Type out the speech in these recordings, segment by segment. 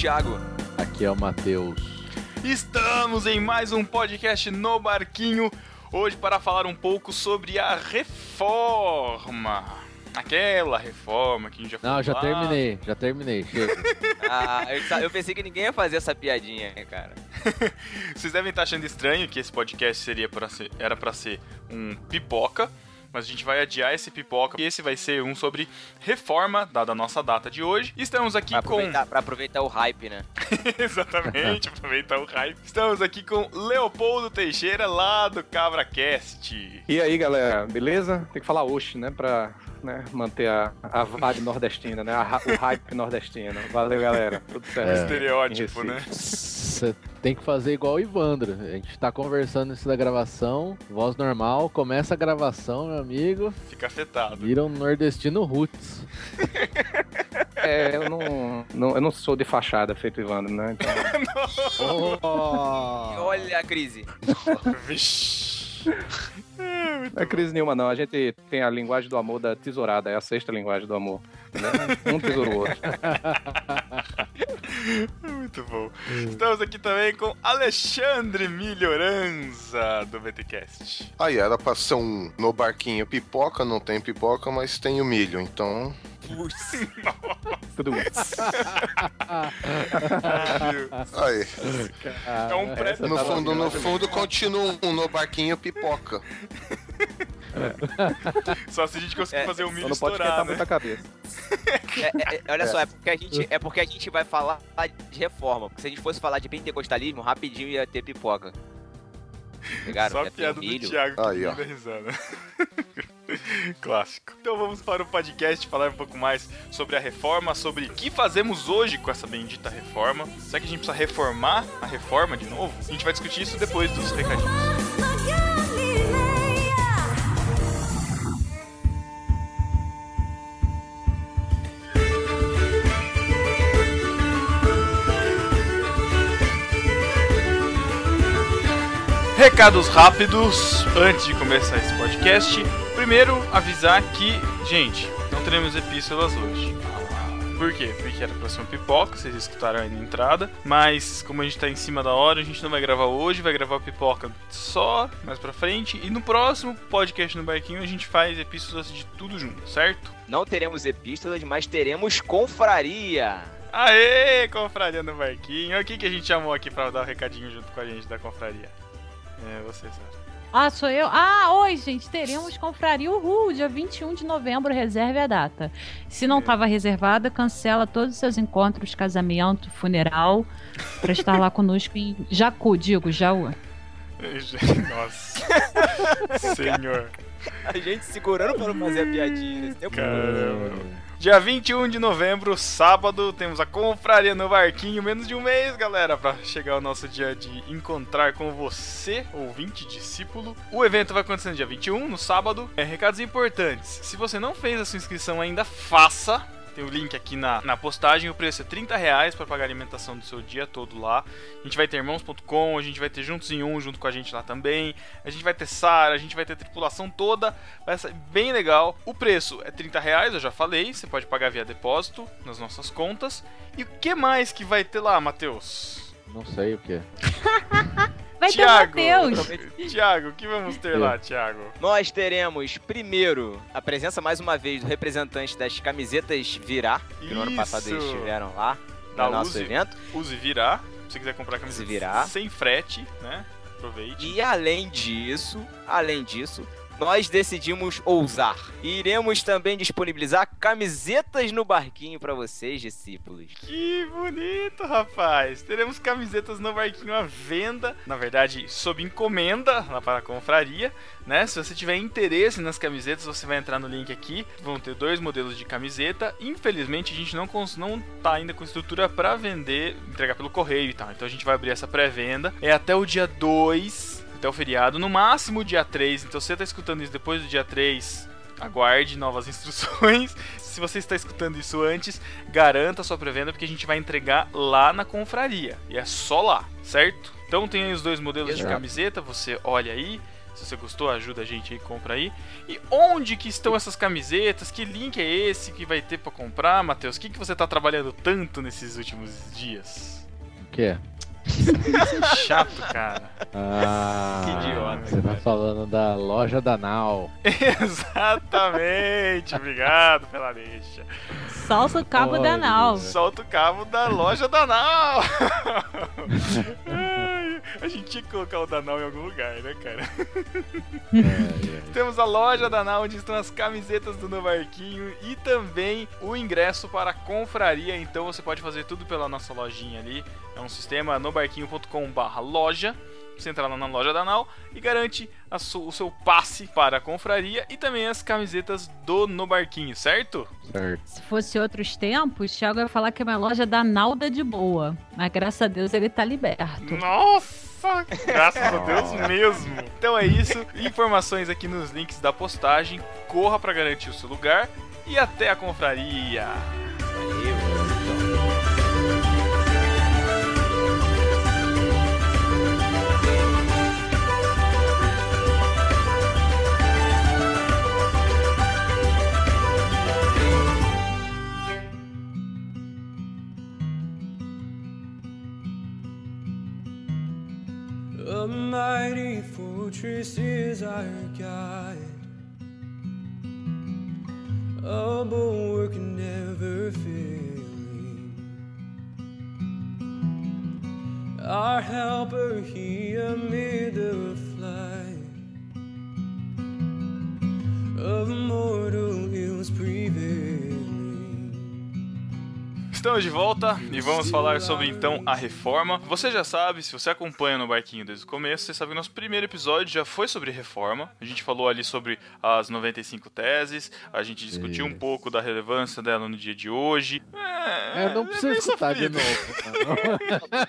Thiago. Aqui é o Matheus. Estamos em mais um podcast no Barquinho. Hoje para falar um pouco sobre a reforma. Aquela reforma que a gente já Não, já lá. terminei, já terminei. Chega. Ah, eu, eu pensei que ninguém ia fazer essa piadinha, cara. Vocês devem estar achando estranho que esse podcast seria para ser, era para ser um pipoca, mas a gente vai adiar esse pipoca. E esse vai ser um sobre reforma, dada a nossa data de hoje. Estamos aqui Pra com aproveitar, pra aproveitar o hype, né? Exatamente, aproveitar o hype. Estamos aqui com Leopoldo Teixeira, lá do CabraCast. E aí, galera, beleza? Tem que falar oxe, né? Pra né, manter a, a vibe nordestina, né? a o hype nordestino. Valeu, galera. Tudo certo. É. Estereótipo, em né? Você tem que fazer igual o Ivandro. A gente tá conversando antes da gravação, voz normal, começa a gravação, meu amigo, Fica afetado. vira um nordestino roots. É, eu não, não- eu não sou de fachada feito Ivandro, né? Então, Oh! Olha a crise. Vixe. Não é crise nenhuma, não. A gente tem a linguagem do amor da tesourada, é a sexta linguagem do amor. Né? Um tesouro o outro. Muito bom. Estamos aqui também com Alexandre Melhoranza, do VTCast. Aí era pra ser um no barquinho pipoca, não tem pipoca, mas tem o milho, então. Tudo Aí. É um pré No fundo, no fundo continua um no barquinho pipoca. Só se a gente conseguir É, fazer o Só milho não pode estourar, esquentar né? muito a cabeça. É, é, é, olha só, é porque, a gente, é porque a gente vai falar de reforma. Porque se a gente fosse falar de pentecostalismo, rapidinho ia ter pipoca. Pegaram? Só piada do. Thiago que Aí, ó. risada. Clássico. Então vamos para o podcast falar um pouco mais sobre a reforma, sobre o que fazemos hoje com essa bendita reforma. Será que a gente precisa reformar a reforma de novo? A gente vai discutir isso depois dos recadinhos. Recados rápidos antes de começar esse podcast. Primeiro, avisar que, gente, não teremos epístolas hoje. Por quê? Porque era pra ser um pipoca, vocês escutaram aí na entrada. Mas, como a gente tá em cima da hora, a gente não vai gravar hoje, vai gravar pipoca só mais pra frente. E no próximo podcast no Barquinho a gente faz epístolas de tudo junto, certo? Não teremos epístolas, mas teremos confraria. Aê, confraria no Barquinho. O que, que a gente chamou aqui pra dar o recadinho junto com a gente da confraria? É, você, Sara. Ah, sou eu? Ah, oi, gente. Teremos confraria Uhul, dia 21 de novembro. Reserve a data. Se não estava reservada, cancela todos os seus encontros, casamento, funeral, para estar lá conosco em Jacu, digo, Jaú. Nossa. Senhor. A gente segurando para não fazer a piadinha. Caramba. Dia 21 de novembro, sábado, temos a confraria no barquinho. Menos de um mês, galera, pra chegar o nosso dia de encontrar com você, ouvinte, discípulo. O evento vai acontecer no dia 21, no sábado. É, recados importantes. Se você não fez a sua inscrição ainda, faça. Tem o link aqui na, na postagem. O preço é 30 reais para pagar a alimentação do seu dia todo lá. A gente vai ter irmãos.com, a gente vai ter Juntos em Um junto com a gente lá também. A gente vai ter Sara, a gente vai ter a tripulação toda. Vai ser bem legal. O preço é 30 reais, eu já falei. Você pode pagar via depósito nas nossas contas. E o que mais que vai ter lá, Matheus? Não sei o que. Vai Tiago. ter Matheus. Tiago, o que vamos ter lá, Tiago? Nós teremos, primeiro, a presença mais uma vez do representante das camisetas Virar, que no ano passado eles Isso. estiveram lá Da no nosso Uzi. evento. Use virar. Se você quiser comprar camiseta virar. sem frete, né? Aproveite. E além disso, além disso, nós decidimos ousar. E iremos também disponibilizar camisetas no barquinho para vocês, discípulos. Que bonito, rapaz! Teremos camisetas no barquinho à venda, na verdade, sob encomenda para a confraria, né? Se você tiver interesse nas camisetas, você vai entrar no link aqui. Vão ter dois modelos de camiseta. Infelizmente, a gente não não tá ainda com estrutura para vender, entregar pelo correio e tal. Então a gente vai abrir essa pré-venda. É até o dia 2, até o feriado, no máximo dia 3. Então se você tá escutando isso depois do dia 3, aguarde novas instruções. Se você está escutando isso antes, garanta a sua pré-venda porque a gente vai entregar lá na confraria. E é só lá, certo? Então tem aí os dois modelos de Exato. camiseta, você olha aí, Se você gostou, ajuda a gente aí, compra aí. E onde que estão essas camisetas? Que link é esse que vai ter pra comprar, Matheus? O que, que você tá trabalhando tanto nesses últimos dias? O quê? Chato, cara. Ah, Que idiota, Você tá falando da loja da Nau. Exatamente, obrigado pela deixa. Salsa o cabo Olha, da nau. Solta o cabo da loja da Nau. A gente tinha que colocar o da Nau em algum lugar, né, cara? É, é. Temos a loja da Nau, onde estão as camisetas do Novarquinho e também o ingresso para a confraria. Então você pode fazer tudo pela nossa lojinha ali. É um sistema nobarquinho.com/barra loja. Você entra lá na loja da Nau e garante o seu passe para a confraria e também as camisetas do Nobarquinho, certo? Certo. Se fosse outros tempos, Thiago ia falar que é uma loja da Nalda de boa. Mas graças a Deus ele tá liberto. Nossa! Graças a Deus mesmo. Então é isso. Informações aqui nos links da postagem. Corra para garantir o seu lugar e até a confraria. Valeu. A mighty fortress is our guide, a bulwark never failing. Our helper here amid the flight of mortal ills prevailing. Estamos de volta e vamos falar sobre então a reforma. Você já sabe, se você acompanha no barquinho desde o começo, você sabe que nosso primeiro episódio já foi sobre reforma. A gente falou ali sobre as 95 teses, a gente discutiu um Isso. pouco da relevância dela no dia de hoje. É, É, não precisa meio escutar de novo.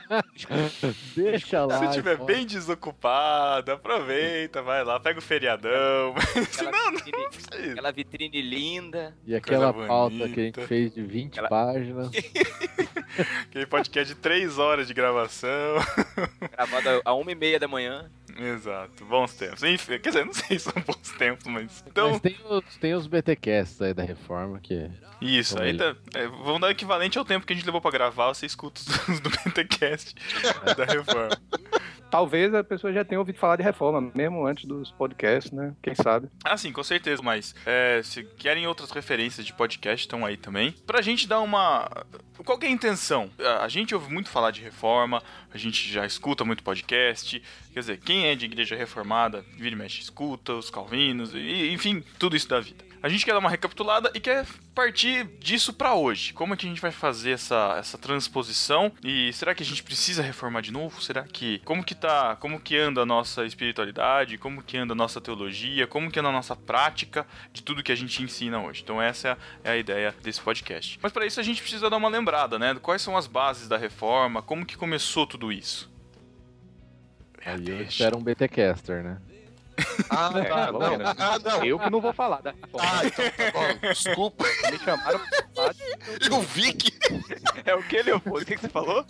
não. Deixa lá. Se estiver bem desocupado, aproveita, vai lá, pega o feriadão. Aquela não, não vitrine, precisa. aquela vitrine linda. E aquela pauta bonita. que a gente fez de 20 Aquela- páginas. Aquele podcast de 3 horas de gravação. Gravada a uma e meia da manhã. Exato, bons tempos. Enfim, quer dizer, não sei se são bons tempos, mas. Então, Mas tem os, tem os BTcasts aí da reforma que. isso, Vamos aí tá. É, vamos dar o equivalente ao tempo que a gente levou pra gravar, você escuta os do Pentecast da reforma. Talvez a pessoa já tenha ouvido falar de reforma, mesmo antes dos podcasts, né? Quem sabe? Ah, sim, com certeza, mas é, se querem outras referências de podcast, estão aí também. Pra gente dar uma. Qual é a intenção? A a gente ouve muito falar de reforma, a gente já escuta muito podcast. Quer dizer, quem é de igreja reformada, vira e mexe, escuta, os calvinos, e, enfim, tudo isso da vida. A gente quer dar uma recapitulada e quer partir disso pra hoje. Como é que a gente vai fazer essa, essa transposição? E será que a gente precisa reformar de novo? Será que como que tá, como que anda a nossa espiritualidade? Como que anda a nossa teologia? Como que anda a nossa prática de tudo que a gente ensina hoje? Então essa é a, é a ideia desse podcast. Mas para isso a gente precisa dar uma lembrada, né? Quais são as bases da reforma? Como que começou tudo isso? É, Aí eu espero um BTcaster, né? Ah, É, tá, não. Ah, não. Eu que não vou falar da reforma. Ah, então tá bom. Desculpa, Me chamaram pra falar de, eu vi que. É o que, Leopoldo? O que, que você falou?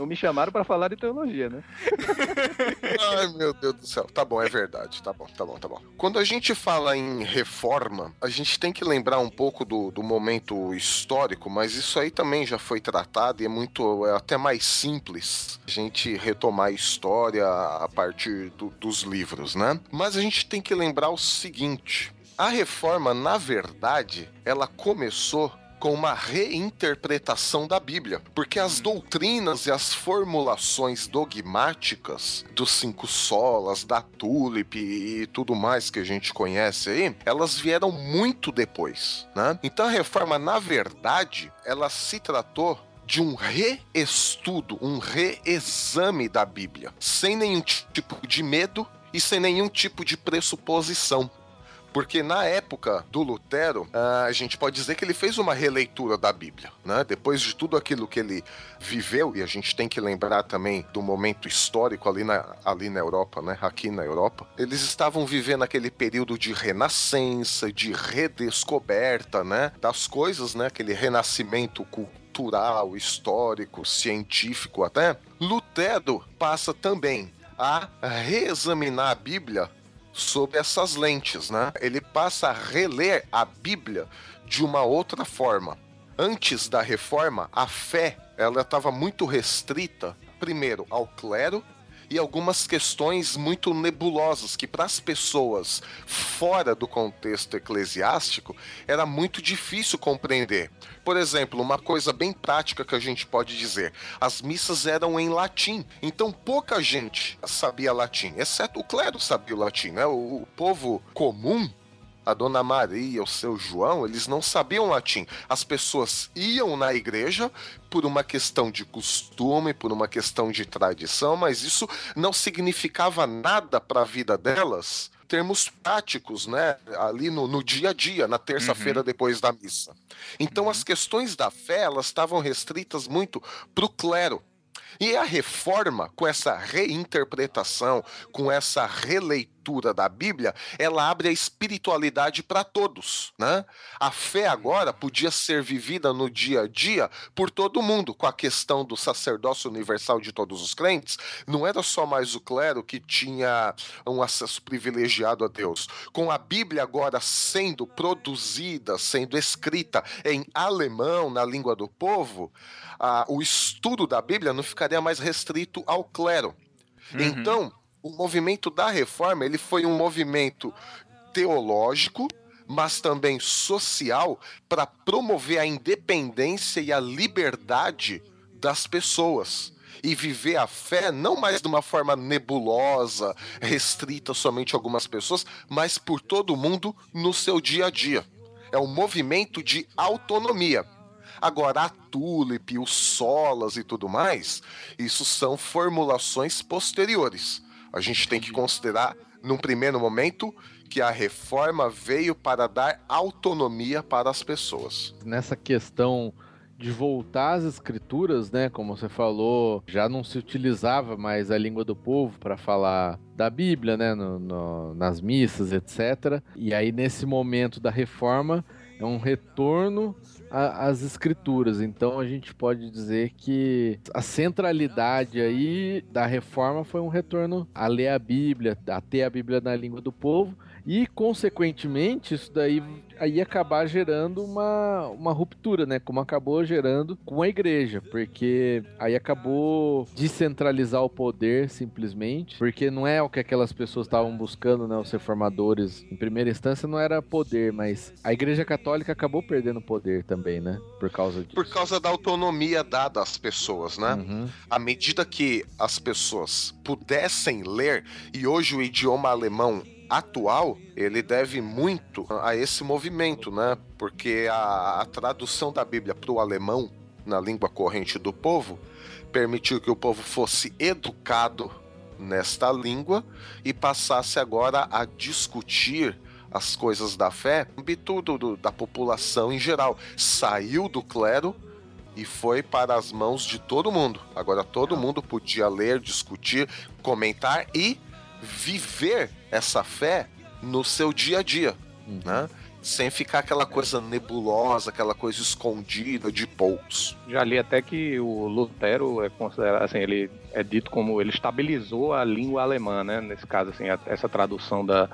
Não me chamaram pra falar de teologia, né? Ai, meu Deus do céu. Tá bom, é verdade. Tá bom, tá bom, tá bom. Quando a gente fala em reforma, a gente tem que lembrar um pouco do, do momento histórico, mas isso aí também já foi tratado e é muito, é até mais simples a gente retomar a história a partir do- dos livros, né? Mas a gente tem que lembrar o seguinte: a reforma, na verdade, ela começou com uma reinterpretação da Bíblia, porque as doutrinas e as formulações dogmáticas dos cinco solas, da tulip e tudo mais que a gente conhece aí, elas vieram muito depois, né? Então a reforma, na verdade, ela se tratou de um reestudo, um reexame da Bíblia, sem nenhum tipo de medo e sem nenhum tipo de pressuposição. Porque na época do Lutero, ah, a gente pode dizer que ele fez uma releitura da Bíblia, né? Depois de tudo aquilo que ele viveu, e a gente tem que lembrar também do momento histórico ali na, ali na Europa, né? Aqui na Europa, eles estavam vivendo aquele período de renascença, de redescoberta, né? Das coisas, né? Aquele renascimento cultural, histórico, científico até. Lutero passa também a reexaminar a Bíblia sob essas lentes, né? Ele passa a reler a Bíblia de uma outra forma. Antes da reforma, a fé ela estava muito restrita, primeiro, ao clero e algumas questões muito nebulosas que para as pessoas fora do contexto eclesiástico era muito difícil compreender. Por exemplo, uma coisa bem prática que a gente pode dizer: as missas eram em latim, então pouca gente sabia latim, exceto o clero sabia o latim, né? O, o povo comum a Dona Maria, o seu João, eles não sabiam latim. As pessoas iam na igreja por uma questão de costume, por uma questão de tradição, mas isso não significava nada para a vida delas. Termos práticos, né? Ali no, no dia a dia, na terça-feira depois da missa. Então, as questões da fé, elas estavam restritas muito para o clero. E a reforma, com essa reinterpretação, com essa releitura da Bíblia, ela abre a espiritualidade para todos, né? A fé agora podia ser vivida no dia a dia por todo mundo, com a questão do sacerdócio universal de todos os crentes, não era só mais o clero que tinha um acesso privilegiado a Deus. Com a Bíblia agora sendo produzida, sendo escrita em alemão, na língua do povo, ah, o estudo da Bíblia não ficaria mais restrito ao clero. Então, o movimento da reforma ele foi um movimento teológico, mas também social para promover a independência e a liberdade das pessoas e viver a fé não mais de uma forma nebulosa, restrita somente a algumas pessoas, mas por todo mundo no seu dia a dia. É um movimento de autonomia. Agora, a Tulip, os Solas e tudo mais, isso são formulações posteriores. A gente tem que considerar, num primeiro momento, que a reforma veio para dar autonomia para as pessoas. nessa questão de voltar às escrituras, né? Como você falou, já não se utilizava mais a língua do povo para falar da Bíblia, né? no- no- nas missas, etc. E aí, nesse momento da reforma, é um retorno às escrituras. Então, a gente pode dizer que a centralidade aí da reforma foi um retorno a ler a Bíblia, a ter a Bíblia na língua do povo. E, consequentemente, isso daí aí acabar gerando uma, uma ruptura, né? Como acabou gerando com a igreja, porque aí acabou descentralizar o poder simplesmente, porque não é o que aquelas pessoas estavam buscando, né? Os reformadores, em primeira instância, não era poder, mas a igreja católica acabou perdendo poder também, né? Por causa disso. Por causa da autonomia dada às pessoas, né? Uhum. à medida que as pessoas pudessem ler, e hoje o idioma alemão atual, ele deve muito a esse movimento, né? Porque a, a tradução da Bíblia para o alemão, na língua corrente do povo, permitiu que o povo fosse educado nesta língua e passasse agora a discutir as coisas da fé no âmbito do- do- da população em geral. Saiu do clero e foi para as mãos de todo mundo. Agora todo mundo podia ler, discutir, comentar e viver essa fé no seu dia a dia, Uhum. né? Sem ficar aquela coisa nebulosa, aquela coisa escondida de poucos. Já li até que o Lutero é considerado, assim, ele é dito como ele estabilizou a língua alemã, né? Nesse caso, assim, a- essa tradução da,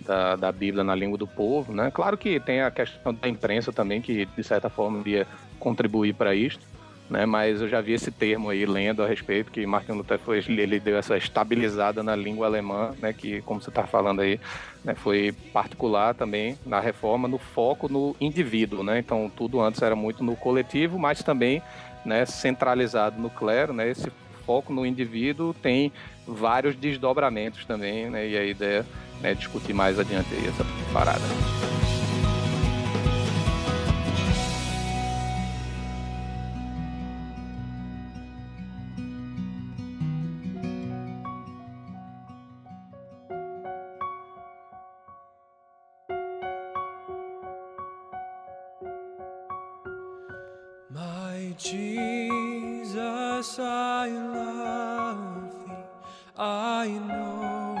da, da Bíblia na língua do povo, né? Claro que tem a questão da imprensa também, que de certa forma iria contribuir para isto, né? Mas eu já vi esse termo aí lendo a respeito que Martin Lutero foi, ele deu essa estabilizada na língua alemã, né? Que como você está falando aí, né? Foi particular também na reforma no foco no indivíduo, né? Então tudo antes era muito no coletivo, mas também, né? Centralizado no clero, né? Esse foco no indivíduo tem vários desdobramentos também, né? E a ideia é discutir mais adiante essa parada. Jesus, I love thee. I know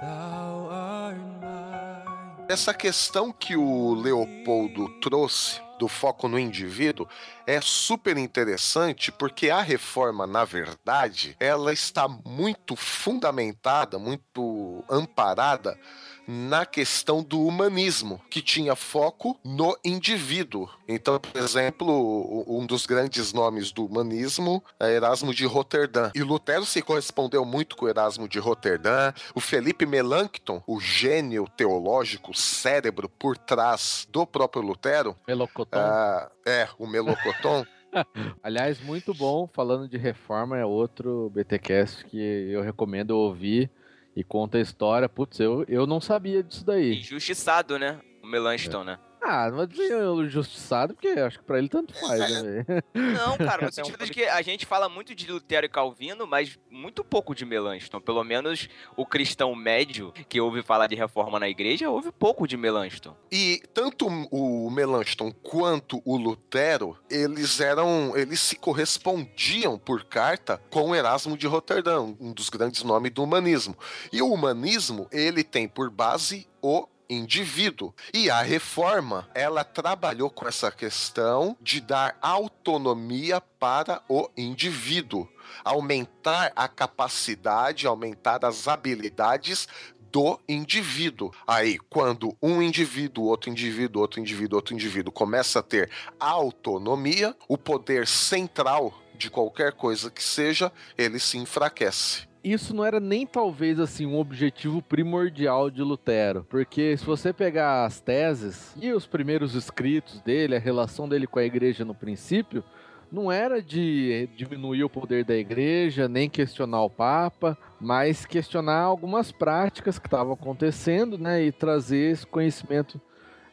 thou art mine. Essa questão que o Leopoldo trouxe do foco no indivíduo é super interessante porque a reforma, na verdade, ela está muito fundamentada, muito amparada na questão do humanismo, que tinha foco no indivíduo. Então, por exemplo, um dos grandes nomes do humanismo é Erasmo de Roterdã. E Lutero se correspondeu muito com Erasmo de Roterdã. O Felipe Melanchthon, o gênio teológico, o cérebro por trás do próprio Lutero. Melocotão. ah, é, o Melocoton. Aliás, muito bom. Falando de reforma, é outro BTcast que eu recomendo ouvir e conta a história. Putz, eu, eu não sabia disso daí. Injustiçado, né? O Melanchthon, né? Ah, não vou dizer eu justiçado, porque acho que pra ele tanto faz, né? velho? Não, cara, no É sentido de que a gente fala muito de Lutero e Calvino, mas muito pouco de Melanchthon. Pelo menos o cristão médio que ouve falar de reforma na igreja, ouve pouco de Melanchthon. E tanto o Melanchthon quanto o Lutero, eles eram, eles se correspondiam por carta com Erasmo de Roterdã, um dos grandes nomes do humanismo. E o humanismo, ele tem por base o indivíduo. E a reforma, ela trabalhou com essa questão de dar autonomia para o indivíduo, aumentar a capacidade, aumentar as habilidades do indivíduo. Aí, quando um indivíduo, outro indivíduo, outro indivíduo, outro indivíduo começa a ter autonomia, o poder central de qualquer coisa que seja, ele se enfraquece. Isso não era nem talvez assim um objetivo primordial de Lutero, porque se você pegar as teses e os primeiros escritos dele, a relação dele com a igreja no princípio, não era de diminuir o poder da igreja, nem questionar o Papa, mas questionar algumas práticas que estavam acontecendo, né, e trazer esse conhecimento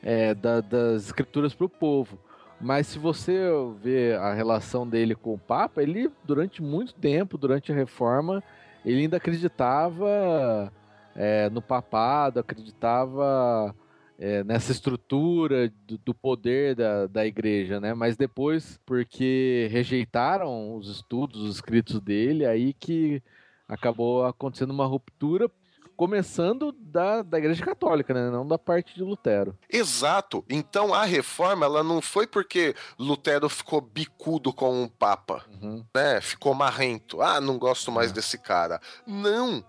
é, da- das escrituras para o povo. Mas se você ver a relação dele com o Papa, ele durante muito tempo, durante a Reforma, ele ainda acreditava é, no papado, acreditava é, nessa estrutura do, do poder da, da igreja, né? Mas depois, porque rejeitaram os estudos, os escritos dele, aí que acabou acontecendo uma ruptura, começando da, da igreja católica, né? Não da parte de Lutero. Exato. Então a reforma, ela não foi porque Lutero ficou bicudo com o Papa, Uhum. né? Ficou marrento. Ah, não gosto mais É. desse cara. Não.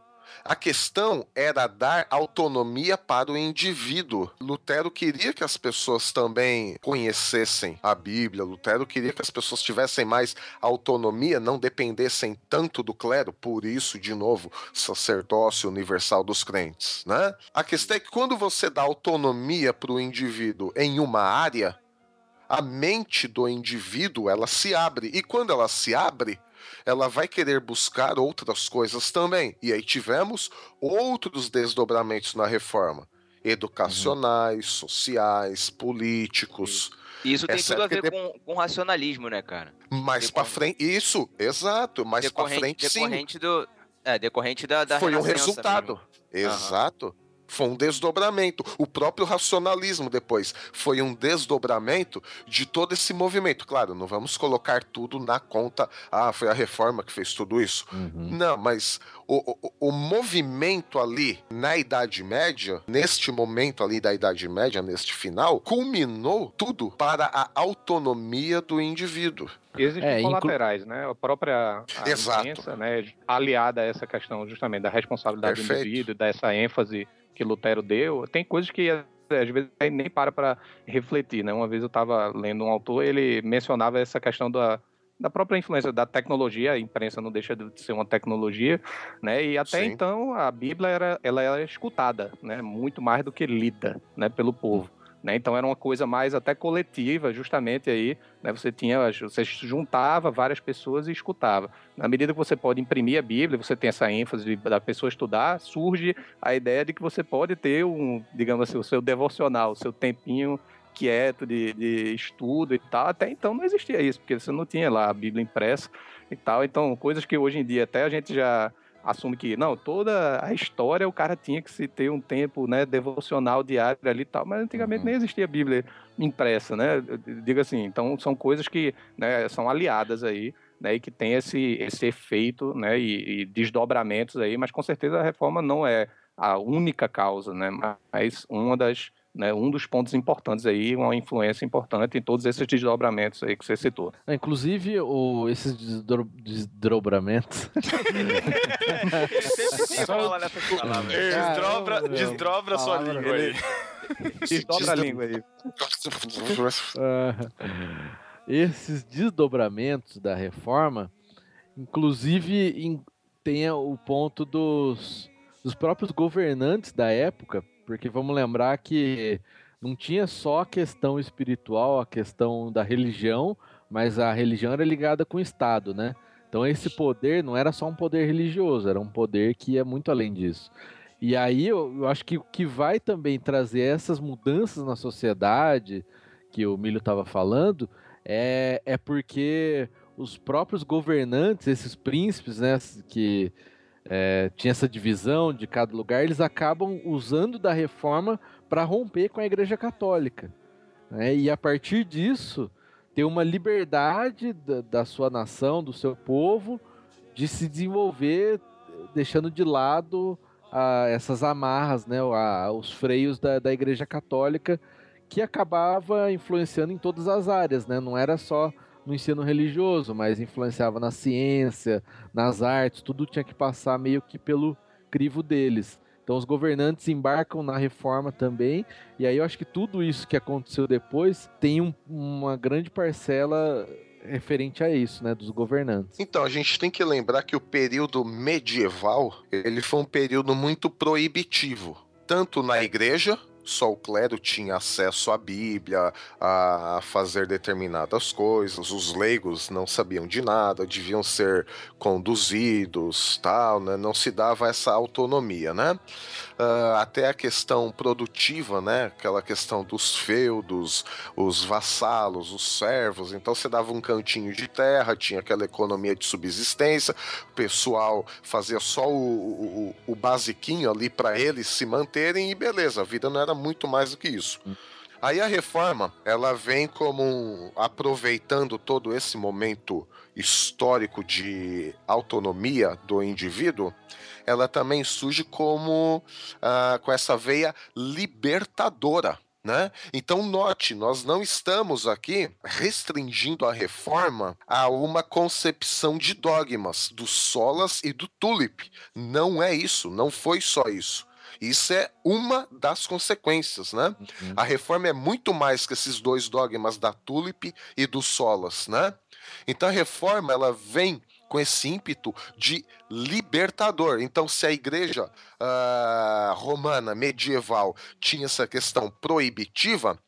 A questão era dar autonomia para o indivíduo. Lutero queria que as pessoas também conhecessem a Bíblia. Lutero queria que as pessoas tivessem mais autonomia, não dependessem tanto do clero. Por isso, de novo, sacerdócio universal dos crentes, né? A questão é que quando você dá autonomia para o indivíduo em uma área, a mente do indivíduo ela se abre e quando ela se abre ela vai querer buscar outras coisas também e aí tivemos outros desdobramentos na reforma educacionais sociais políticos E isso tem tudo a ver com, com racionalismo, né, cara? mais Decorre- para frente isso exato mais para decorrente, frente sim decorrente do. É, decorrente da, da foi um resultado. mesmo. Exato. Foi um desdobramento. O próprio racionalismo depois foi um desdobramento de todo esse movimento. Claro, não vamos colocar tudo na conta. Ah, foi a reforma que fez tudo isso. Uhum. Não, mas o, o, o movimento ali na Idade Média, neste momento ali da Idade Média, neste final, culminou tudo para a autonomia do indivíduo. Existem É, inclu- colaterais, né? A própria a Exato. né, aliada a essa questão justamente da responsabilidade do Perfeito. indivíduo, dessa ênfase que Lutero deu, tem coisas que é, às vezes nem para para refletir, né? Uma vez eu estava lendo um autor, ele mencionava essa questão da da própria influência da tecnologia, a imprensa não deixa de ser uma tecnologia, né? E até Sim. então a Bíblia era ela era escutada, né? Muito mais do que lida, né, pelo povo. Né? Então era uma coisa mais até coletiva, justamente aí, né? Você tinha, você juntava várias pessoas e escutava. Na medida que você pode imprimir a Bíblia, você tem essa ênfase da pessoa estudar, surge a ideia de que você pode ter um, digamos assim, o seu devocional, o seu tempinho quieto de, de estudo e tal. Até então não existia isso, porque você não tinha lá a Bíblia impressa e tal. Então, coisas que hoje em dia até a gente já assume que não, toda a história o cara tinha que se ter um tempo, né, devocional diário ali e tal, mas antigamente Uhum. nem existia Bíblia impressa, né? Diga assim, então são coisas que, né, são aliadas aí, né, e que tem esse esse efeito, né, e, e desdobramentos aí, mas com certeza a reforma não é a única causa, né, mas uma das né, um dos pontos importantes aí, uma influência importante em todos esses desdobramentos aí que você citou. Ah, Inclusive, o, esses desdro- desdobramentos. Sempre. Desdobra, Caramba, desdobra sua língua aí. Desdobra a língua aí. Ah, esses desdobramentos da reforma, inclusive em- tem o ponto dos, dos próprios governantes da época, porque vamos lembrar que não tinha só a questão espiritual, a questão da religião, mas a religião era ligada com o Estado, né? Então esse poder não era só um poder religioso, era um poder que ia muito além disso. E aí eu, eu acho que o que vai também trazer essas mudanças na sociedade, que o Milho estava falando, é, é porque os próprios governantes, esses príncipes, né, que é, tinha essa divisão de cada lugar, eles acabam usando da reforma para romper com a Igreja Católica. né? E a partir disso, ter uma liberdade da, da sua nação, do seu povo, de se desenvolver, deixando de lado essas amarras, né, os freios da, da Igreja Católica, que acabava influenciando em todas as áreas, né? Não era só no ensino religioso, mas influenciava na ciência, nas artes, tudo tinha que passar meio que pelo crivo deles. Então os governantes embarcam na reforma também, e aí eu acho que tudo isso que aconteceu depois tem um- uma grande parcela referente a isso, né, dos governantes. Então, a gente tem que lembrar que o período medieval, ele foi um período muito proibitivo, tanto na igreja, só o clero tinha acesso à Bíblia, a fazer determinadas coisas, os leigos não sabiam de nada, deviam ser conduzidos, tal, né? Não se dava essa autonomia, né? Ah, até a questão produtiva, né? Aquela questão dos feudos, os vassalos, os servos. Então você dava um cantinho de terra, tinha aquela economia de subsistência, o pessoal fazia só o, o, o basiquinho ali para eles se manterem e beleza, a vida não era muito mais do que isso. Aí a reforma, ela vem como um, aproveitando todo esse momento histórico de autonomia do indivíduo, ela também surge como ah, com essa veia libertadora. Né? Então, note, nós não estamos aqui restringindo a reforma a uma concepção de dogmas do Solas e do Tulip. Não é isso, não foi só isso. Isso é uma das consequências, né? A reforma é muito mais que esses dois dogmas da Tulip e do Solas, né? Então a reforma ela vem com esse ímpeto de libertador. Então, se a igreja ah, romana medieval tinha essa questão proibitiva,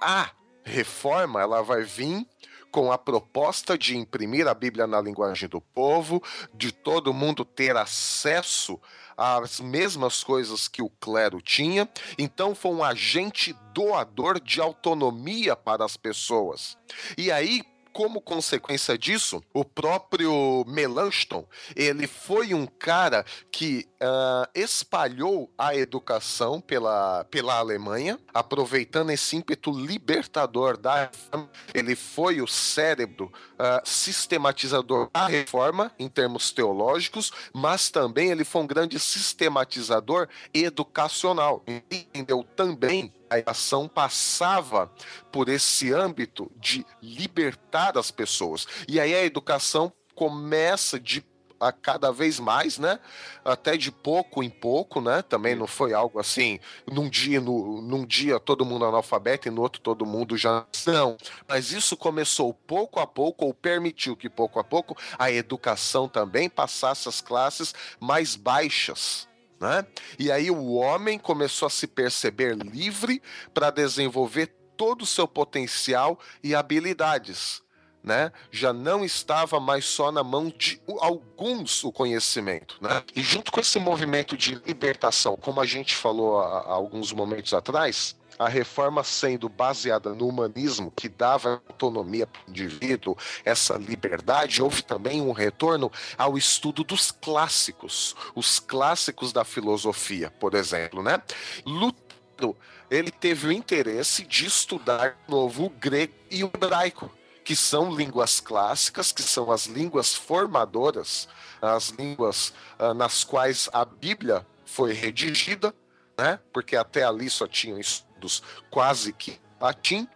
a reforma ela vai vir com a proposta de imprimir a Bíblia na linguagem do povo, de todo mundo ter acesso às mesmas coisas que o clero tinha. Então foi um agente doador de autonomia para as pessoas. E aí, como consequência disso, o próprio Melanchthon, ele foi um cara que ah, espalhou a educação pela, pela Alemanha, aproveitando esse ímpeto libertador da reforma. Ele foi o cérebro ah, sistematizador da reforma em termos teológicos, mas também ele foi um grande sistematizador educacional. Entendeu também a educação passava por esse âmbito de libertar as pessoas. E aí a educação começa de a cada vez mais, né? Até de pouco em pouco, né? Também não foi algo assim, num dia, no, num dia todo mundo analfabeto e no outro todo mundo já não. Mas isso começou pouco a pouco, ou permitiu que pouco a pouco a educação também passasse às classes mais baixas. Né? E aí o homem começou a se perceber livre para desenvolver todo o seu potencial e habilidades. Né? Já não estava mais só na mão de alguns o conhecimento. Né? E junto com esse movimento de libertação, como a gente falou há, há alguns momentos atrás, a reforma sendo baseada no humanismo, que dava autonomia para o indivíduo, essa liberdade, houve também um retorno ao estudo dos clássicos, os clássicos da filosofia, por exemplo, né? Lutero, ele teve o interesse de estudar de novo o grego e o hebraico, que são línguas clássicas, que são as línguas formadoras, as línguas ah, nas quais a Bíblia foi redigida, né? Porque até ali só tinham todos quase que latim.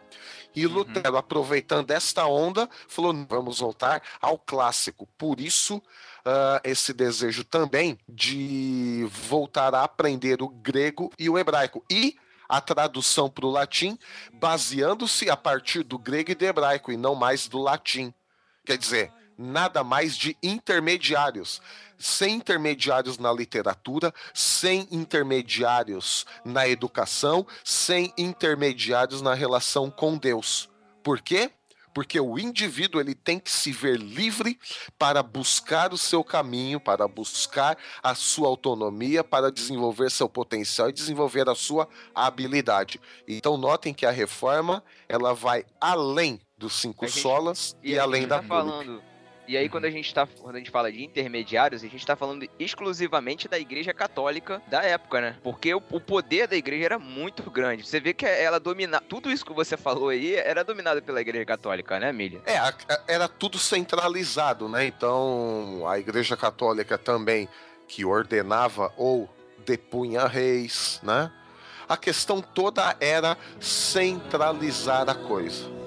E Lutero, aproveitando esta onda, falou: vamos voltar ao clássico. Por isso, ah, esse desejo também de voltar a aprender o grego e o hebraico. E a tradução para o latim, baseando-se a partir do grego e do hebraico, e não mais do latim. Quer dizer, nada mais de intermediários. Sem intermediários na literatura, sem intermediários na educação, sem intermediários na relação com Deus. Por quê? Porque o indivíduo ele tem que se ver livre para buscar o seu caminho, para buscar a sua autonomia, para desenvolver seu potencial e desenvolver a sua habilidade. Então notem que a reforma ela vai além dos cinco gente- solas e, a além gente da tá falando. E aí, quando a gente tá. Quando a gente fala de intermediários, a gente tá falando exclusivamente da igreja católica da época, né? Porque o, o poder da igreja era muito grande. Você vê que ela domina. Tudo isso que você falou aí era dominado pela igreja católica, né, Milha? É, era tudo centralizado, né? Então, a Igreja Católica também que ordenava ou depunha reis, né? A questão toda era centralizar a coisa.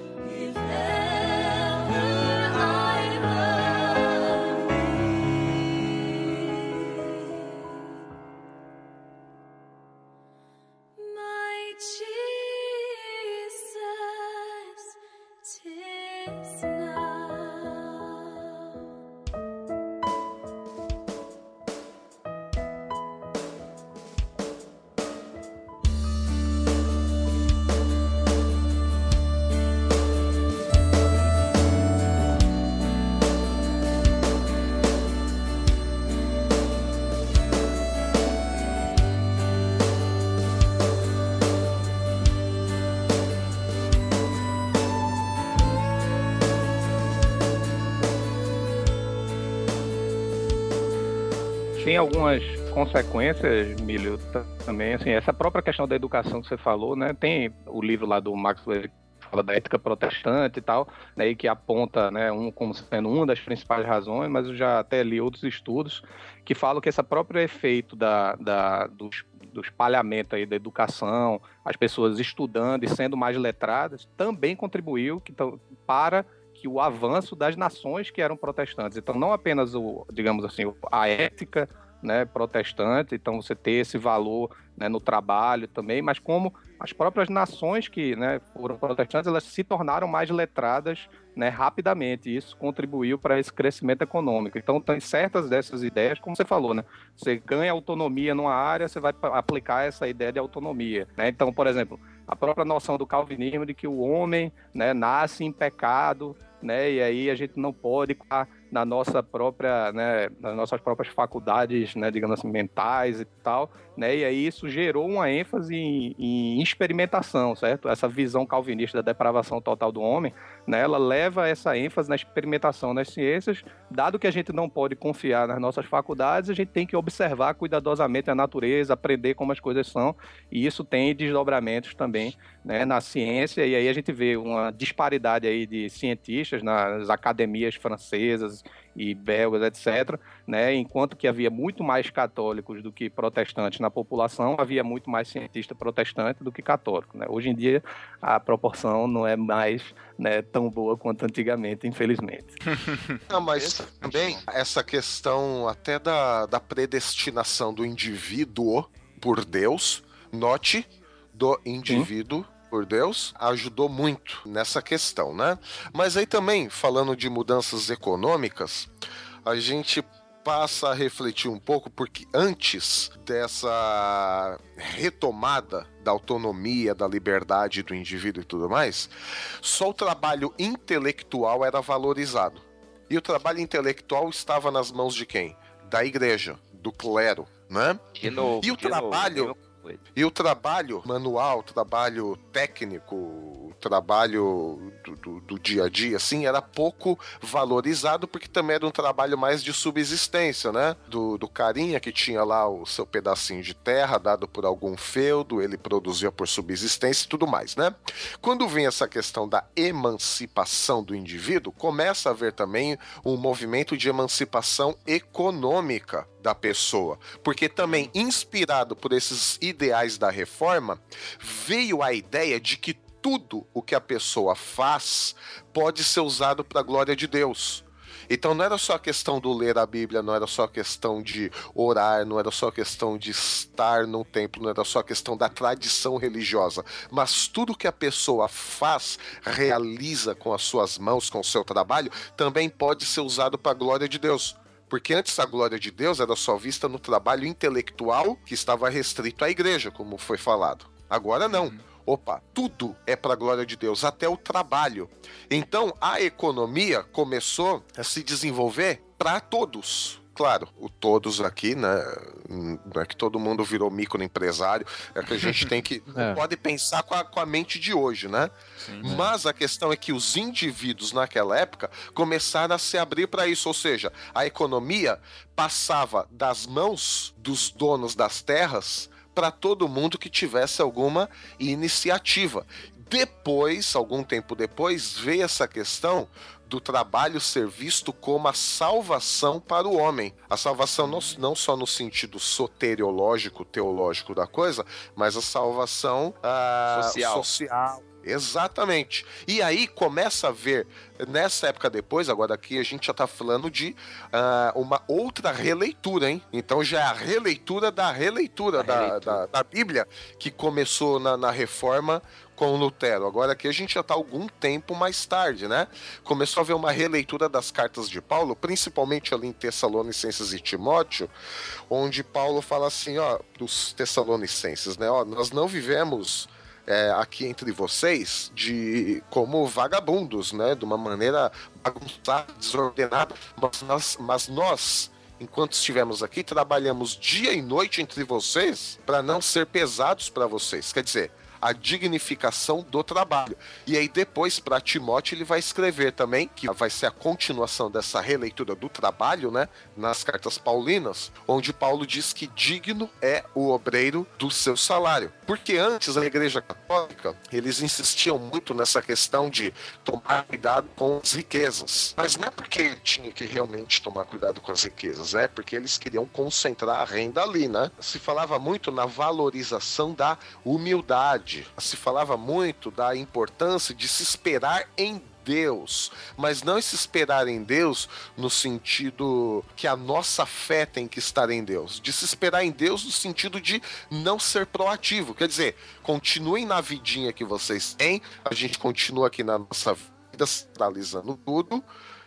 Algumas consequências, Milho, também, assim, essa própria questão da educação que você falou, né, tem o livro lá do Max Weber que fala da ética protestante e tal, né, e que aponta, né, um como sendo uma das principais razões, mas eu já até li outros estudos que falam que esse próprio efeito da, da, do, do espalhamento aí da educação, as pessoas estudando e sendo mais letradas, também contribuiu que, para que o avanço das nações que eram protestantes. Então, não apenas o, digamos assim, a ética né, protestante, então você ter esse valor né, no trabalho também, mas como as próprias nações que né, foram protestantes, elas se tornaram mais letradas né, rapidamente, e isso contribuiu para esse crescimento econômico. Então, tem certas dessas ideias, como você falou, né, você ganha autonomia numa área, você vai aplicar essa ideia de autonomia. né? Então, por exemplo, a própria noção do calvinismo de que o homem né, nasce em pecado, né, e aí a gente não pode na nossa própria, né, nas nossas próprias faculdades, né, digamos assim, mentais e tal, né, e aí isso gerou uma ênfase em, em experimentação, certo? Essa visão calvinista da depravação total do homem, né, ela leva essa ênfase na experimentação nas ciências, dado que a gente não pode confiar nas nossas faculdades, a gente tem que observar cuidadosamente a natureza, aprender como as coisas são, e isso tem desdobramentos também, né, na ciência, e aí a gente vê uma disparidade aí de cientistas nas academias francesas e belgas, etc., né, enquanto que havia muito mais católicos do que protestantes na população, havia muito mais cientista protestante do que católico. Né? Hoje em dia, a proporção não é mais né, tão boa quanto antigamente, infelizmente. Não, mas também essa questão até da, da predestinação do indivíduo por Deus, note, do indivíduo por Deus, ajudou muito nessa questão, né? Mas aí também, falando de mudanças econômicas, a gente passa a refletir um pouco, porque antes dessa retomada da autonomia, da liberdade do indivíduo e tudo mais, só o trabalho intelectual era valorizado. E o trabalho intelectual estava nas mãos de quem? Da igreja, do clero, né? De novo. E o novo, trabalho? mesma coisa. E o trabalho manual, o trabalho técnico, o trabalho do, do- do dia a dia, assim, era pouco valorizado, porque também era um trabalho mais de subsistência, né? Do, do carinha que tinha lá o seu pedacinho de terra dado por algum feudo, ele produzia por subsistência e tudo mais, né? Quando vem essa questão da emancipação do indivíduo, começa a haver também um movimento de emancipação econômica da pessoa, porque também inspirado por esses ideais da reforma, veio a ideia de que tudo o que a pessoa faz pode ser usado para a glória de Deus. Então não era só a questão do ler a Bíblia, não era só a questão de orar, não era só a questão de estar num templo, não era só a questão da tradição religiosa, mas tudo que a pessoa faz, realiza com as suas mãos, com o seu trabalho, também pode ser usado para a glória de Deus. Porque antes a glória de Deus era só vista no trabalho intelectual que estava restrito à igreja, como foi falado. Agora não. Opa, tudo é para a glória de Deus, até o trabalho. Então a economia começou a se desenvolver para todos. Claro, o todos aqui, né? Não é que todo mundo virou microempresário, é que a gente tem que. É. Pode pensar com a, com a mente de hoje, né? Sim. Mas a questão é que os indivíduos naquela época começaram a se abrir para isso, ou seja, a economia passava das mãos dos donos das terras para todo mundo que tivesse alguma iniciativa. Depois, algum tempo depois, veio essa questão do trabalho ser visto como a salvação para o homem. A salvação não, não só no sentido soteriológico, teológico da coisa, mas a salvação ah, Social. social. Exatamente. E aí começa a ver, nessa época depois, agora aqui a gente já tá falando de ah, uma outra releitura, hein? Então já é a releitura da releitura, da, releitura. Da, da Bíblia que começou na, na reforma com Lutero. Agora aqui a gente já está algum tempo mais tarde, né? Começou a haver uma releitura das cartas de Paulo, principalmente ali em Tessalonicenses e Timóteo, onde Paulo fala assim, ó, dos Tessalonicenses, né? Ó, nós não vivemos é, aqui entre vocês de como vagabundos, né? De uma maneira bagunçada, desordenada, mas nós, mas nós enquanto estivemos aqui, trabalhamos dia e noite entre vocês para não ser pesados para vocês. Quer dizer, a dignificação do trabalho. E aí depois para Timóteo ele vai escrever também que vai ser a continuação dessa releitura do trabalho, né, nas cartas paulinas, onde Paulo diz que digno é o obreiro do seu salário. Porque antes a Igreja Católica, eles insistiam muito nessa questão de tomar cuidado com as riquezas. Mas não é porque tinha que realmente tomar cuidado com as riquezas, é porque eles queriam concentrar a renda ali, né? Se falava muito na valorização da humildade. Se falava muito da importância de se esperar em Deus, mas não se esperar em Deus no sentido que a nossa fé tem que estar em Deus, de se esperar em Deus no sentido de não ser proativo. Quer dizer, continuem na vidinha que vocês têm, a gente continua aqui na nossa vida, centralizando tudo,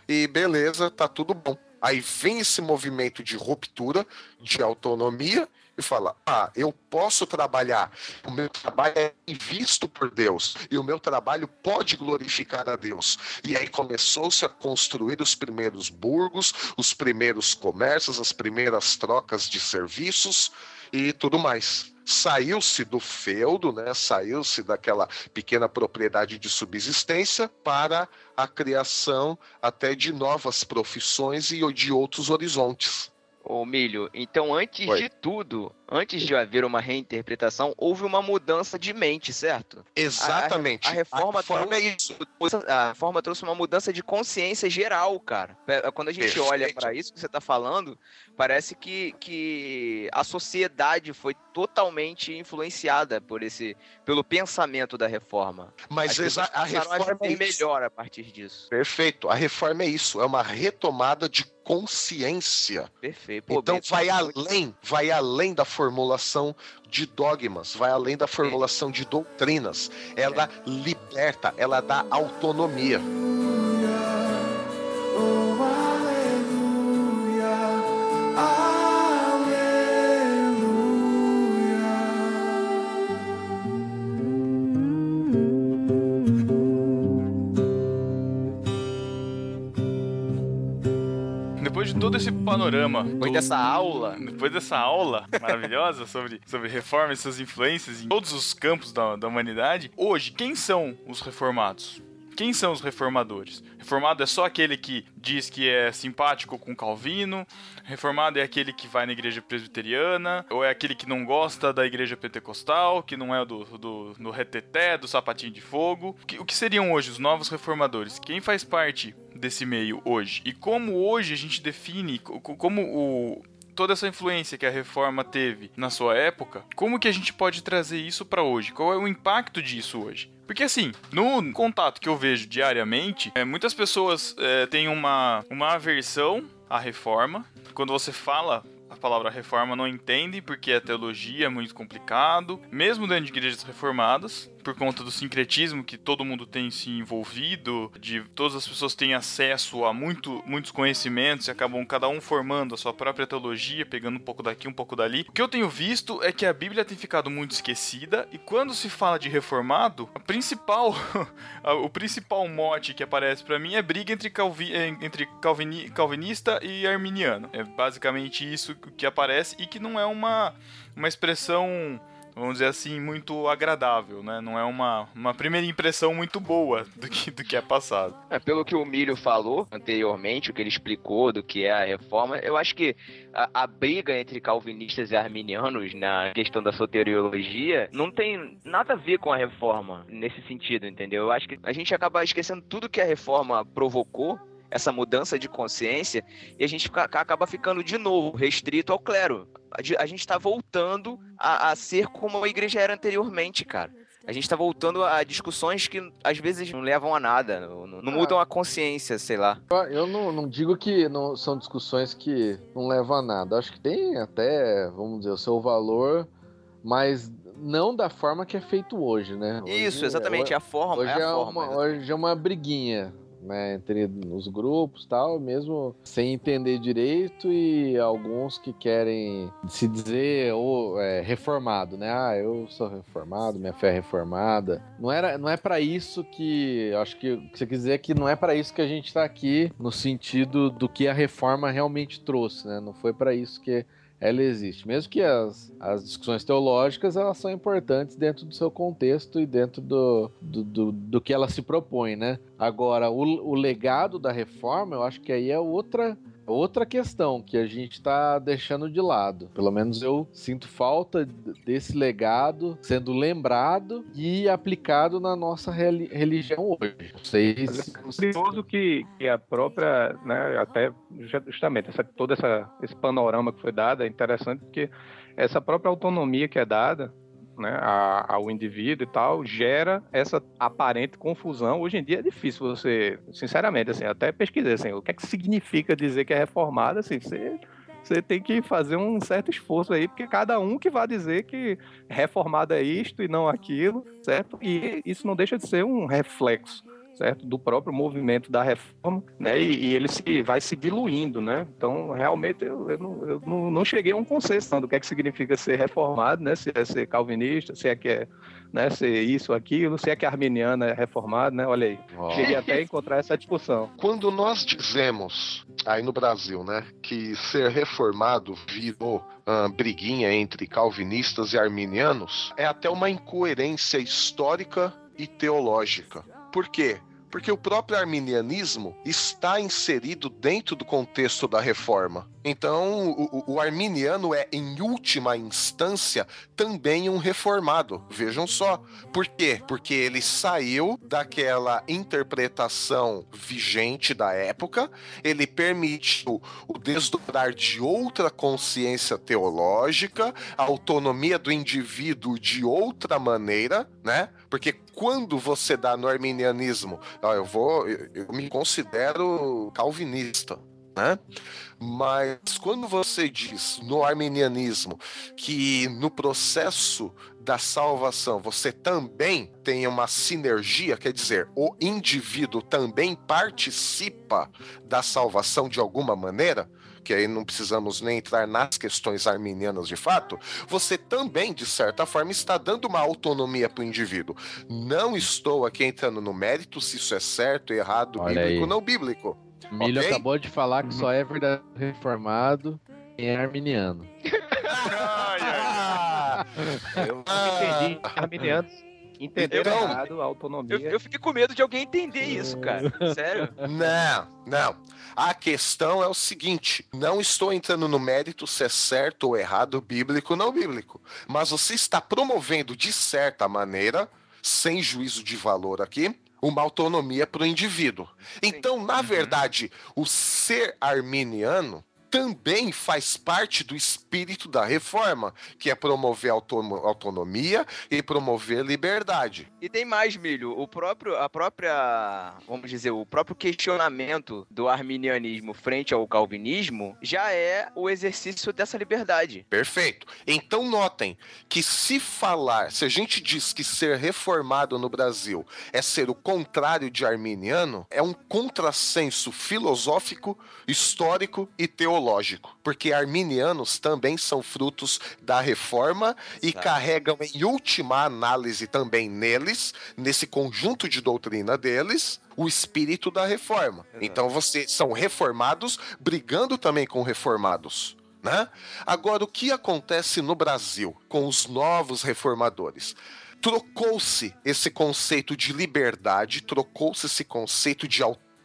e beleza, tá tudo bom. Aí vem esse movimento de ruptura, de autonomia, e fala: Ah, eu posso trabalhar, o meu trabalho é visto por Deus, e o meu trabalho pode glorificar a Deus. E aí começou-se a construir os primeiros burgos, os primeiros comércios, as primeiras trocas de serviços e tudo mais. Saiu-se do feudo, né? Saiu-se daquela pequena propriedade de subsistência para a criação até de novas profissões e de outros horizontes. Ô Milho, então antes Oi. de tudo, antes de haver uma reinterpretação, houve uma mudança de mente, certo? Exatamente. A, reforma A forma é trouxe, isso. a reforma trouxe uma mudança de consciência geral, cara. Pe- Quando a gente olha Perfeito. para isso que você tá falando, parece que, que a sociedade foi totalmente influenciada por esse, pelo pensamento da reforma. Mas a reforma é melhor a partir disso. Perfeito. A reforma é isso. É uma retomada de consciência. Perfeito. Pô, então Beto, vai além, vai além da formulação de dogmas, vai além da formulação de doutrinas. Ela liberta, ela dá autonomia. Panorama, Depois do- dessa aula, depois dessa aula maravilhosa sobre, sobre reforma e suas influências em todos os campos da, da humanidade, hoje, quem são os reformados? Quem são os reformadores? Reformado é só aquele que diz que é simpático com Calvino, reformado é aquele que vai na igreja presbiteriana, ou é aquele que não gosta da igreja pentecostal, que não é do, do, do reteté, do sapatinho de fogo. O que, o que seriam hoje os novos reformadores? Quem faz parte desse meio hoje? E como hoje a gente define, co- co- como o, toda essa influência que a reforma teve na sua época, como que a gente pode trazer isso pra hoje? Qual é o impacto disso hoje? Porque assim, no contato que eu vejo diariamente, é, muitas pessoas é, têm uma, uma aversão à reforma. Quando você fala a palavra reforma, não entendem porque a teologia é muito complicado, mesmo dentro de igrejas reformadas, por conta do sincretismo que todo mundo tem se envolvido, de todas as pessoas têm acesso a muito, muitos conhecimentos e acabam cada um formando a sua própria teologia, pegando um pouco daqui, um pouco dali. O que eu tenho visto é que a Bíblia tem ficado muito esquecida e quando se fala de reformado, a principal, o principal mote que aparece pra mim é briga entre, calvi, eh, entre calvini, calvinista e arminiano. É basicamente isso que aparece e que não é uma, uma expressão vamos dizer assim, muito agradável, né? Não é uma, uma primeira impressão muito boa do que, do que é passado. É, pelo que o Milho falou anteriormente, o que ele explicou do que é a reforma, eu acho que a, a briga entre calvinistas e arminianos na questão da soteriologia não tem nada a ver com a reforma nesse sentido, entendeu? Eu acho que a gente acaba esquecendo tudo que a reforma provocou. Essa mudança de consciência, e a gente fica- acaba ficando de novo restrito ao clero. A, gente está voltando a, a ser como a igreja era anteriormente, cara. A gente tá voltando a discussões que às vezes não levam a nada, não, não- não mudam a consciência, sei lá. Eu não, não digo que não, são discussões que não levam a nada. Acho que tem até, vamos dizer, o seu valor, mas não da forma que é feito hoje, né? Hoje- Isso, exatamente, é a forma, Hoje é é, a forma. uma, exatamente. hoje é uma briguinha, né, entre os grupos tal, mesmo sem entender direito e alguns que querem se dizer ou é, reformado, né? Ah, eu sou reformado, minha fé é reformada. Não era, não é para isso que, acho que o que você quer dizer é que não é para isso que a gente tá aqui no sentido do que a reforma realmente trouxe, né? Não foi para isso que ela existe. Mesmo que as, as discussões teológicas elas são importantes dentro do seu contexto e dentro do, do, do, do que ela se propõe, né? Agora, o, o legado da reforma, eu acho que aí é outra, outra questão que a gente está deixando de lado. Pelo menos eu sinto falta desse legado sendo lembrado e aplicado na nossa reli- religião hoje. Se... é curioso que, que a própria, né, até justamente essa, todo essa, esse panorama que foi dado é interessante porque essa própria autonomia que é dada né, a- ao indivíduo e tal gera essa aparente confusão. Hoje em dia é difícil você, sinceramente, assim, até pesquisar assim, o que é que significa dizer que é reformado, assim, você você tem que fazer um certo esforço aí, porque cada um que vai dizer que reformado é isto e não aquilo, certo? E isso não deixa de ser um reflexo, certo? Do próprio movimento da reforma, né? E, e ele se, vai se diluindo, né? Então, realmente, eu, eu, não, eu não, não cheguei a um consenso não, do que é que significa ser reformado, né? Se é ser calvinista, se é que é né, ser isso, aquilo, se é que arminiano é reformado, né? Olha aí. Ó, Cheguei até a encontrar essa discussão. Quando nós dizemos, aí no Brasil, né, que ser reformado virou ah, briguinha entre calvinistas e arminianos, é até uma incoerência histórica e teológica. Por quê? Porque o próprio arminianismo está inserido dentro do contexto da reforma. Então, o, o- arminiano é, em última instância, também um reformado. Vejam só. Por quê? Porque ele saiu daquela interpretação vigente da época, ele permitiu o desdobrar de outra consciência teológica, a autonomia do indivíduo de outra maneira, né? Porque quando você dá no arminianismo, ó, eu vou, eu, eu me considero calvinista, né? Mas quando você diz no arminianismo que no processo da salvação você também tem uma sinergia, quer dizer, o indivíduo também participa da salvação de alguma maneira, que aí não precisamos nem entrar nas questões arminianas de fato, você também, de certa forma, está dando uma autonomia para o indivíduo. Não estou aqui entrando no mérito se isso é certo, errado, Olha bíblico aí. ou não bíblico. Milho Ok? acabou de falar que só é verdadeiro reformado quem é arminiano. Ai, ai, Ah, Eu Ah. entendi. Arminianos entenderam Então- errado a autonomia. Eu, eu fiquei com medo de alguém entender isso, cara. Sério. Não, não. A questão é o seguinte: não estou entrando no mérito se é certo ou errado, bíblico ou não bíblico. Mas você está promovendo, de certa maneira, sem juízo de valor aqui, uma autonomia para o indivíduo. Então, na verdade, o ser arminiano também faz parte do espírito da reforma, que é promover autono- autonomia e promover liberdade. E tem mais, Milho. O próprio, a própria, vamos dizer, o próprio questionamento do arminianismo frente ao calvinismo já é o exercício dessa liberdade. Perfeito. Então notem que se falar, se a gente diz que ser reformado no Brasil é ser o contrário de arminiano, é um contrassenso filosófico, histórico e teológico. Porque arminianos também são frutos da reforma e Exato. carregam em última análise também neles, nesse conjunto de doutrina deles, o espírito da reforma. Exato. Então vocês são reformados brigando também com reformados. Né? Agora, o que acontece no Brasil com os novos reformadores? Trocou-se esse conceito de liberdade, trocou-se esse conceito de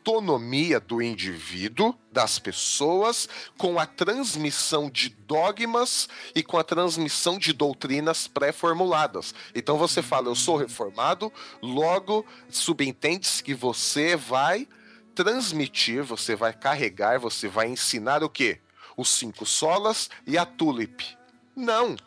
autonomia do indivíduo, das pessoas, com a transmissão de dogmas e com a transmissão de doutrinas pré-formuladas. Então você fala, eu sou reformado, logo subentende-se que você vai transmitir, você vai carregar, você vai ensinar o quê? Os cinco solas e a tulip. Não.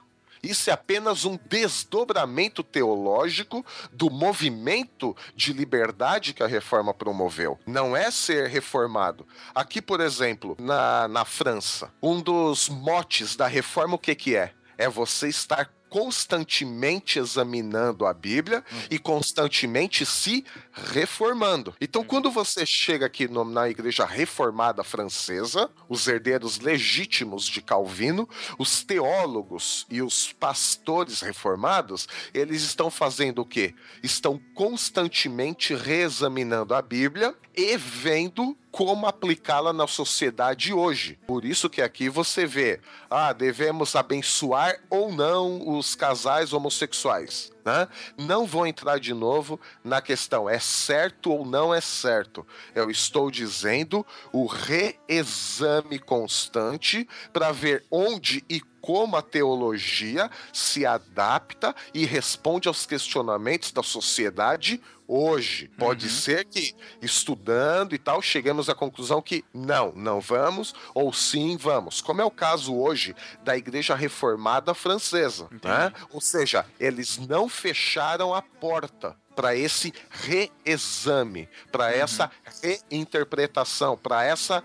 Isso é apenas um desdobramento teológico do movimento de liberdade que a reforma promoveu. Não é ser reformado. Aqui, por exemplo, na, na França, um dos motes da reforma, o que, que é? É você estar constantemente examinando a Bíblia e constantemente se reformando. Então, quando você chega aqui no- na igreja reformada francesa, os herdeiros legítimos de Calvino, os teólogos e os pastores reformados, eles estão fazendo o quê? Estão constantemente reexaminando a Bíblia e vendo como aplicá-la na sociedade hoje. Por isso que aqui você vê, ah, devemos abençoar ou não os casais homossexuais. Né? Não vou entrar de novo na questão é certo ou não é certo. Eu estou dizendo o reexame constante para ver onde e como a teologia se adapta e responde aos questionamentos da sociedade hoje. Pode Uhum. ser que estudando e tal chegamos à conclusão que não, não vamos ou sim vamos. Como é o caso hoje da Igreja Reformada Francesa, né? Ou seja, eles não fecharam a porta para esse reexame, para essa reinterpretação, para essa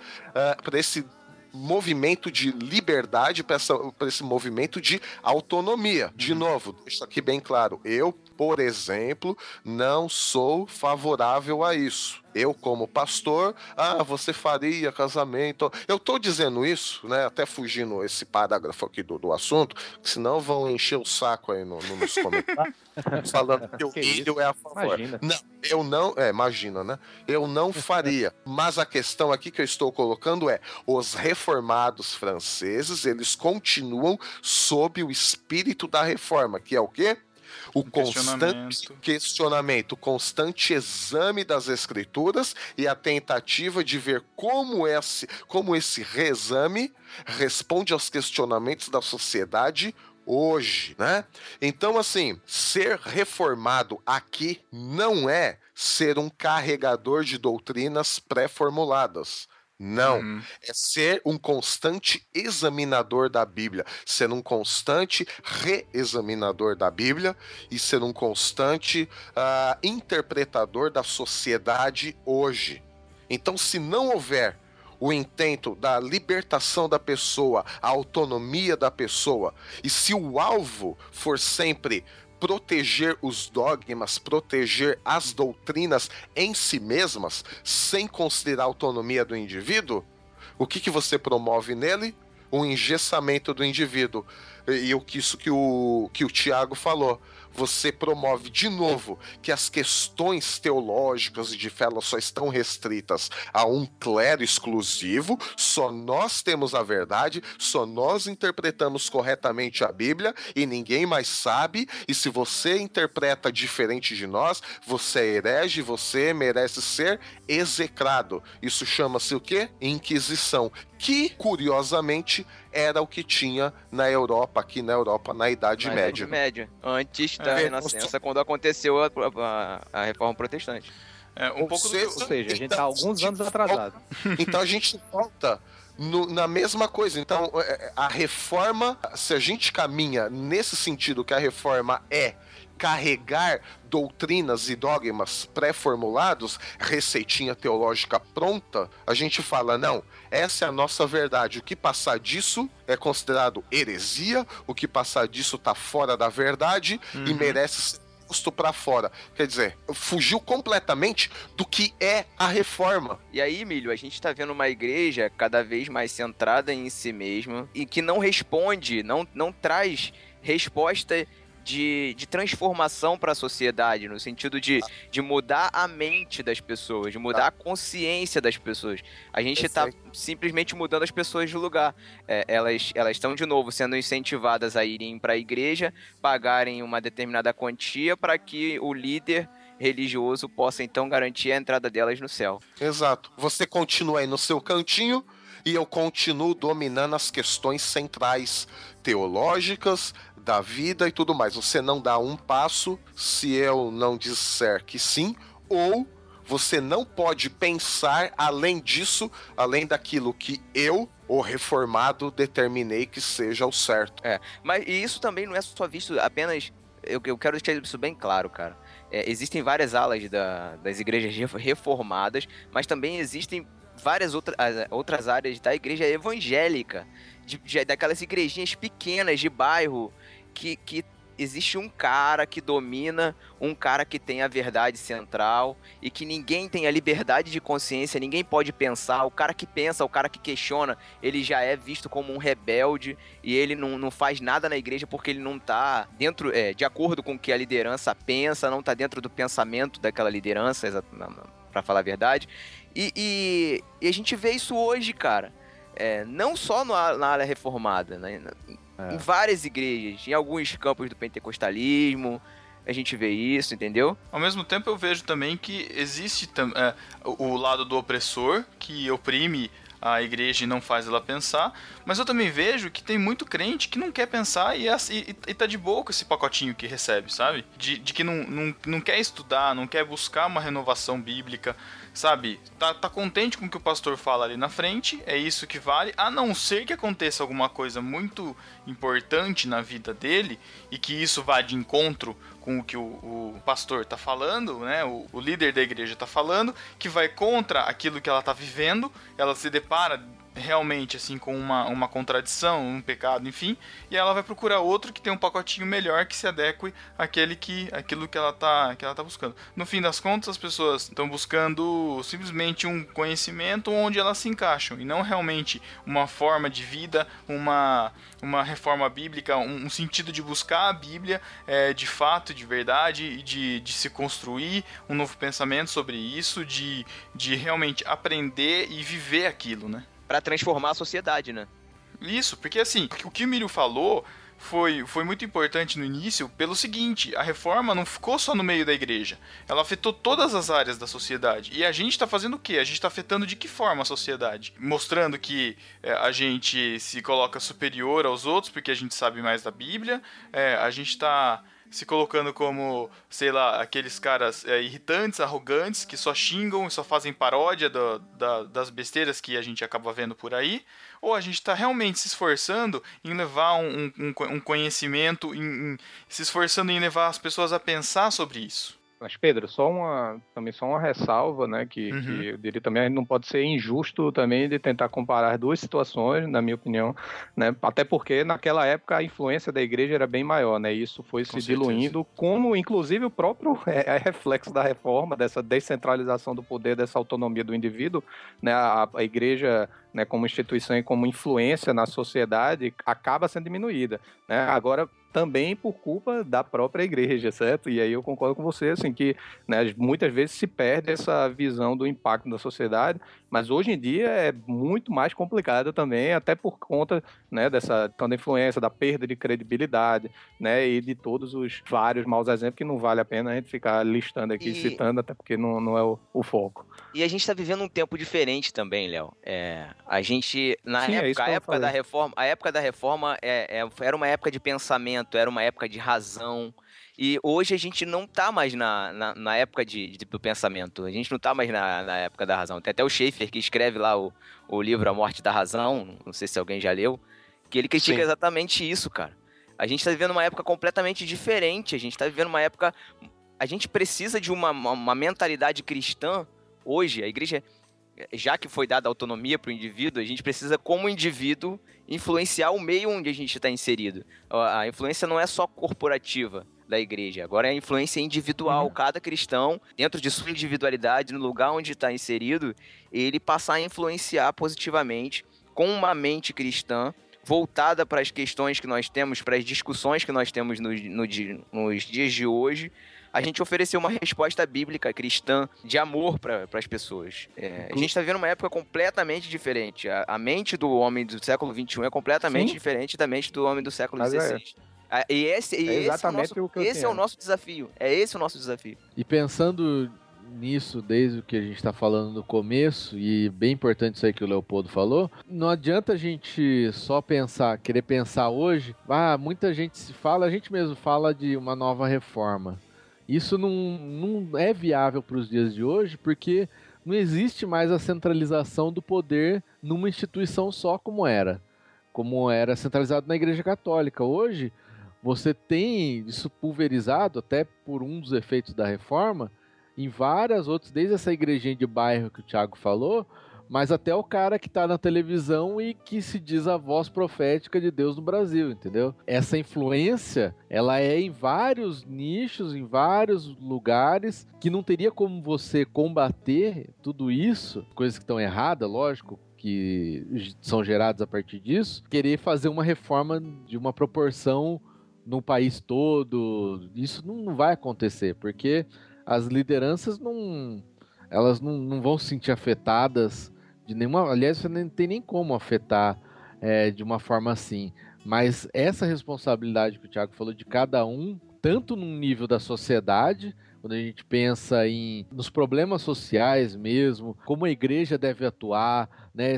para esse movimento de liberdade, para esse movimento de autonomia. De novo, deixa aqui bem claro, eu, por exemplo, não sou favorável a isso. Eu, como pastor, ah, você faria casamento. Eu tô dizendo isso, né? Até fugindo esse parágrafo aqui do, do assunto, que senão vão encher o saco aí no, no- nos comentários, falando que o Que isso? é a favor. Imagina. Não, eu não. É, imagina, né? Eu não faria. Mas a questão aqui que eu estou colocando é: os reformados franceses, eles continuam sob o espírito da reforma, que é o quê? O constante questionamento. questionamento, o constante exame das escrituras e a tentativa de ver como esse, como esse reexame responde aos questionamentos da sociedade hoje, né? Então, assim, ser reformado aqui não é ser um carregador de doutrinas pré-formuladas. Não. Uhum. É ser um constante examinador da Bíblia, ser um constante reexaminador da Bíblia e ser um constante ah, interpretador da sociedade hoje. Então, se não houver o intento da libertação da pessoa, a autonomia da pessoa, e se o alvo for sempre proteger os dogmas, proteger as doutrinas em si mesmas, sem considerar a autonomia do indivíduo, o que, que você promove nele? O engessamento do indivíduo. E o que isso que o, que o Tiago falou. Você promove de novo que as questões teológicas e de fé só estão restritas a um clero exclusivo, só nós temos a verdade, só nós interpretamos corretamente a Bíblia e ninguém mais sabe. E se você interpreta diferente de nós, você é herege, você merece ser execrado. Isso chama-se o quê? Inquisição. Que, curiosamente, era o que tinha na Europa, aqui na Europa, na Idade Na Média. Idade Média. Antes da É. Renascença, quando aconteceu a, a- a reforma protestante. É, um Ou pouco do seja, eu- Ou seja, a gente tá Então, alguns anos atrasado. Então a gente volta no- na mesma coisa. Então, é, a reforma, se a gente caminha nesse sentido que a reforma é carregar doutrinas e dogmas pré-formulados, receitinha teológica pronta, a gente fala, não, essa é a nossa verdade. O que passar disso é considerado heresia, o que passar disso tá fora da verdade e Uhum. merece ser posto para fora. Quer dizer, fugiu completamente do que é a reforma. E aí, Milho, a gente tá vendo uma igreja cada vez mais centrada em si mesma e que não responde, não, não traz resposta de, de transformação para a sociedade, no sentido de, de mudar a mente das pessoas, de mudar a consciência das pessoas. A gente tá simplesmente mudando as pessoas de lugar. É, elas elas estão, de novo, sendo incentivadas a irem para a igreja, pagarem uma determinada quantia para que o líder religioso possa então garantir a entrada delas no céu. Exato. Você continua aí no seu cantinho e eu continuo dominando as questões centrais teológicas da vida e tudo mais. Você não dá um passo se eu não disser que sim, ou você não pode pensar além disso, além daquilo que eu, o reformado, determinei que seja o certo. Mas e isso também não é só visto apenas. Eu, eu quero deixar isso bem claro, cara. É, existem várias alas da- das igrejas ref- reformadas, mas também existem várias outra, as- outras áreas da igreja evangélica, de, de- daquelas igrejinhas pequenas de bairro, que, que existe um cara que domina, um cara que tem a verdade central e que ninguém tem a liberdade de consciência, ninguém pode pensar. O cara que pensa, o cara que questiona, ele já é visto como um rebelde e ele não, não faz nada na igreja porque ele não tá dentro, é, de acordo com o que a liderança pensa, não tá dentro do pensamento daquela liderança, pra falar a verdade. E, e- e a gente vê isso hoje, cara. É, não só na, na área reformada, né? Em várias igrejas, em alguns campos do pentecostalismo, a gente vê isso, entendeu? Ao mesmo tempo, eu vejo também que existe é, o lado do opressor, que oprime a igreja e não faz ela pensar, mas eu também vejo que tem muito crente que não quer pensar e, é e, e tá de boa com esse pacotinho que recebe, sabe? De, de que não, não, não quer estudar, não quer buscar uma renovação bíblica, sabe? Tá, tá contente com o que o pastor fala ali na frente, é isso que vale, a não ser que aconteça alguma coisa muito importante na vida dele e que isso vá de encontro com o que o, o pastor tá falando, né? O, o líder da igreja tá falando, que vai contra aquilo que ela tá vivendo, ela se depara realmente assim com uma, uma contradição, um pecado, enfim, e ela vai procurar outro que tem um pacotinho melhor que se adeque àquele que aquilo que ela tá que ela tá buscando. No fim das contas, as pessoas estão buscando simplesmente um conhecimento onde elas se encaixam e não realmente uma forma de vida, uma uma reforma bíblica, um, um sentido de buscar a Bíblia é, de fato, de verdade, e de, de se construir um novo pensamento sobre isso, de, de realmente aprender e viver aquilo, né? Pra transformar a sociedade, né? Isso, porque assim, o que o Miro falou foi, foi muito importante no início pelo seguinte, a reforma não ficou só no meio da igreja, ela afetou todas as áreas da sociedade. E a gente está fazendo o quê? A gente está afetando de que forma a sociedade? Mostrando que é, a gente se coloca superior aos outros porque a gente sabe mais da Bíblia, é, a gente está se colocando como, sei lá, aqueles caras é, irritantes, arrogantes, que só xingam e só fazem paródia do- da- das besteiras que a gente acaba vendo por aí, ou a gente está realmente se esforçando em levar um, um- um conhecimento, em- em- se esforçando em levar as pessoas a pensar sobre isso. Mas, Pedro, só uma, também só uma ressalva, né? Que, Uhum. que eu diria também, não pode ser injusto também de tentar comparar as duas situações, na minha opinião, né? Até porque naquela época a influência da igreja era bem maior, né? E isso foi Com se certeza. diluindo, como inclusive o próprio é, é reflexo da reforma, dessa descentralização do poder, dessa autonomia do indivíduo, né? A, a igreja né, como instituição e como influência na sociedade, acaba sendo diminuída. Né? Agora, também por culpa da própria igreja, certo? E aí eu concordo com você, assim, que né, muitas vezes se perde essa visão do impacto da sociedade, mas hoje em dia é muito mais complicado também, até por conta né, dessa tanta influência, da perda de credibilidade, né, e de todos os vários maus exemplos que não vale a pena a gente ficar listando aqui, E- citando, até porque não, não é o, o foco. E a gente tá vivendo um tempo diferente também, Léo. É, a gente, na Sim, é época, que a época da reforma, a época da reforma é- é- era uma época de pensamento, era uma época de razão. E hoje a gente não tá mais na, na, na época de, de- do pensamento. A gente não tá mais na, na época da razão. Tem até o Schaefer que escreve lá o, o livro A Morte da Razão. Não sei se alguém já leu. Que ele critica Sim. exatamente isso, cara. A gente tá vivendo uma época completamente diferente. A gente tá vivendo uma época. A gente precisa de uma, uma, uma mentalidade cristã hoje. A igreja já que foi dada autonomia para o indivíduo, a gente precisa, como indivíduo, influenciar o meio onde a gente está inserido. A a influência não é só corporativa da igreja, agora é a influência individual. Cada cristão, dentro de sua individualidade, no lugar onde está inserido, ele passar a influenciar positivamente com uma mente cristã voltada para as questões que nós temos, para as discussões que nós temos no, no nos dias de hoje, a gente oferecer uma resposta bíblica cristã de amor para as pessoas. É, a gente está vivendo uma época completamente diferente. A, a mente do homem do século XXI é completamente Sim. diferente da mente do homem do século. XVI. E esse, e É esse, exatamente é o o que nosso, eu esse é o nosso desafio. É esse o nosso desafio. E pensando nisso desde o que a gente está falando no começo, e bem importante isso aí que o Leopoldo falou, não adianta a gente só pensar, querer pensar hoje, ah, muita gente se fala, a gente mesmo fala de uma nova reforma. Isso não, não é viável para os dias de hoje, porque não existe mais a centralização do poder numa instituição só como era. Como era centralizado na Igreja Católica. Hoje, você tem isso pulverizado, até por um dos efeitos da reforma, em várias outras, desde essa igrejinha de bairro que o Thiago falou, mas até o cara que tá na televisão e que se diz a voz profética de Deus no Brasil, entendeu? Essa influência, ela é em vários nichos, em vários lugares, que não teria como você combater tudo isso, coisas que estão erradas, lógico, que são geradas a partir disso, querer fazer uma reforma de uma proporção no país todo, isso não, não vai acontecer, porque as lideranças não elas não, não vão se sentir afetadas de nenhuma. Aliás, você nem tem nem como afetar é, de uma forma assim. Mas essa responsabilidade que o Thiago falou de cada um, tanto num nível da sociedade, quando a gente pensa em nos problemas sociais mesmo, como a igreja deve atuar, né,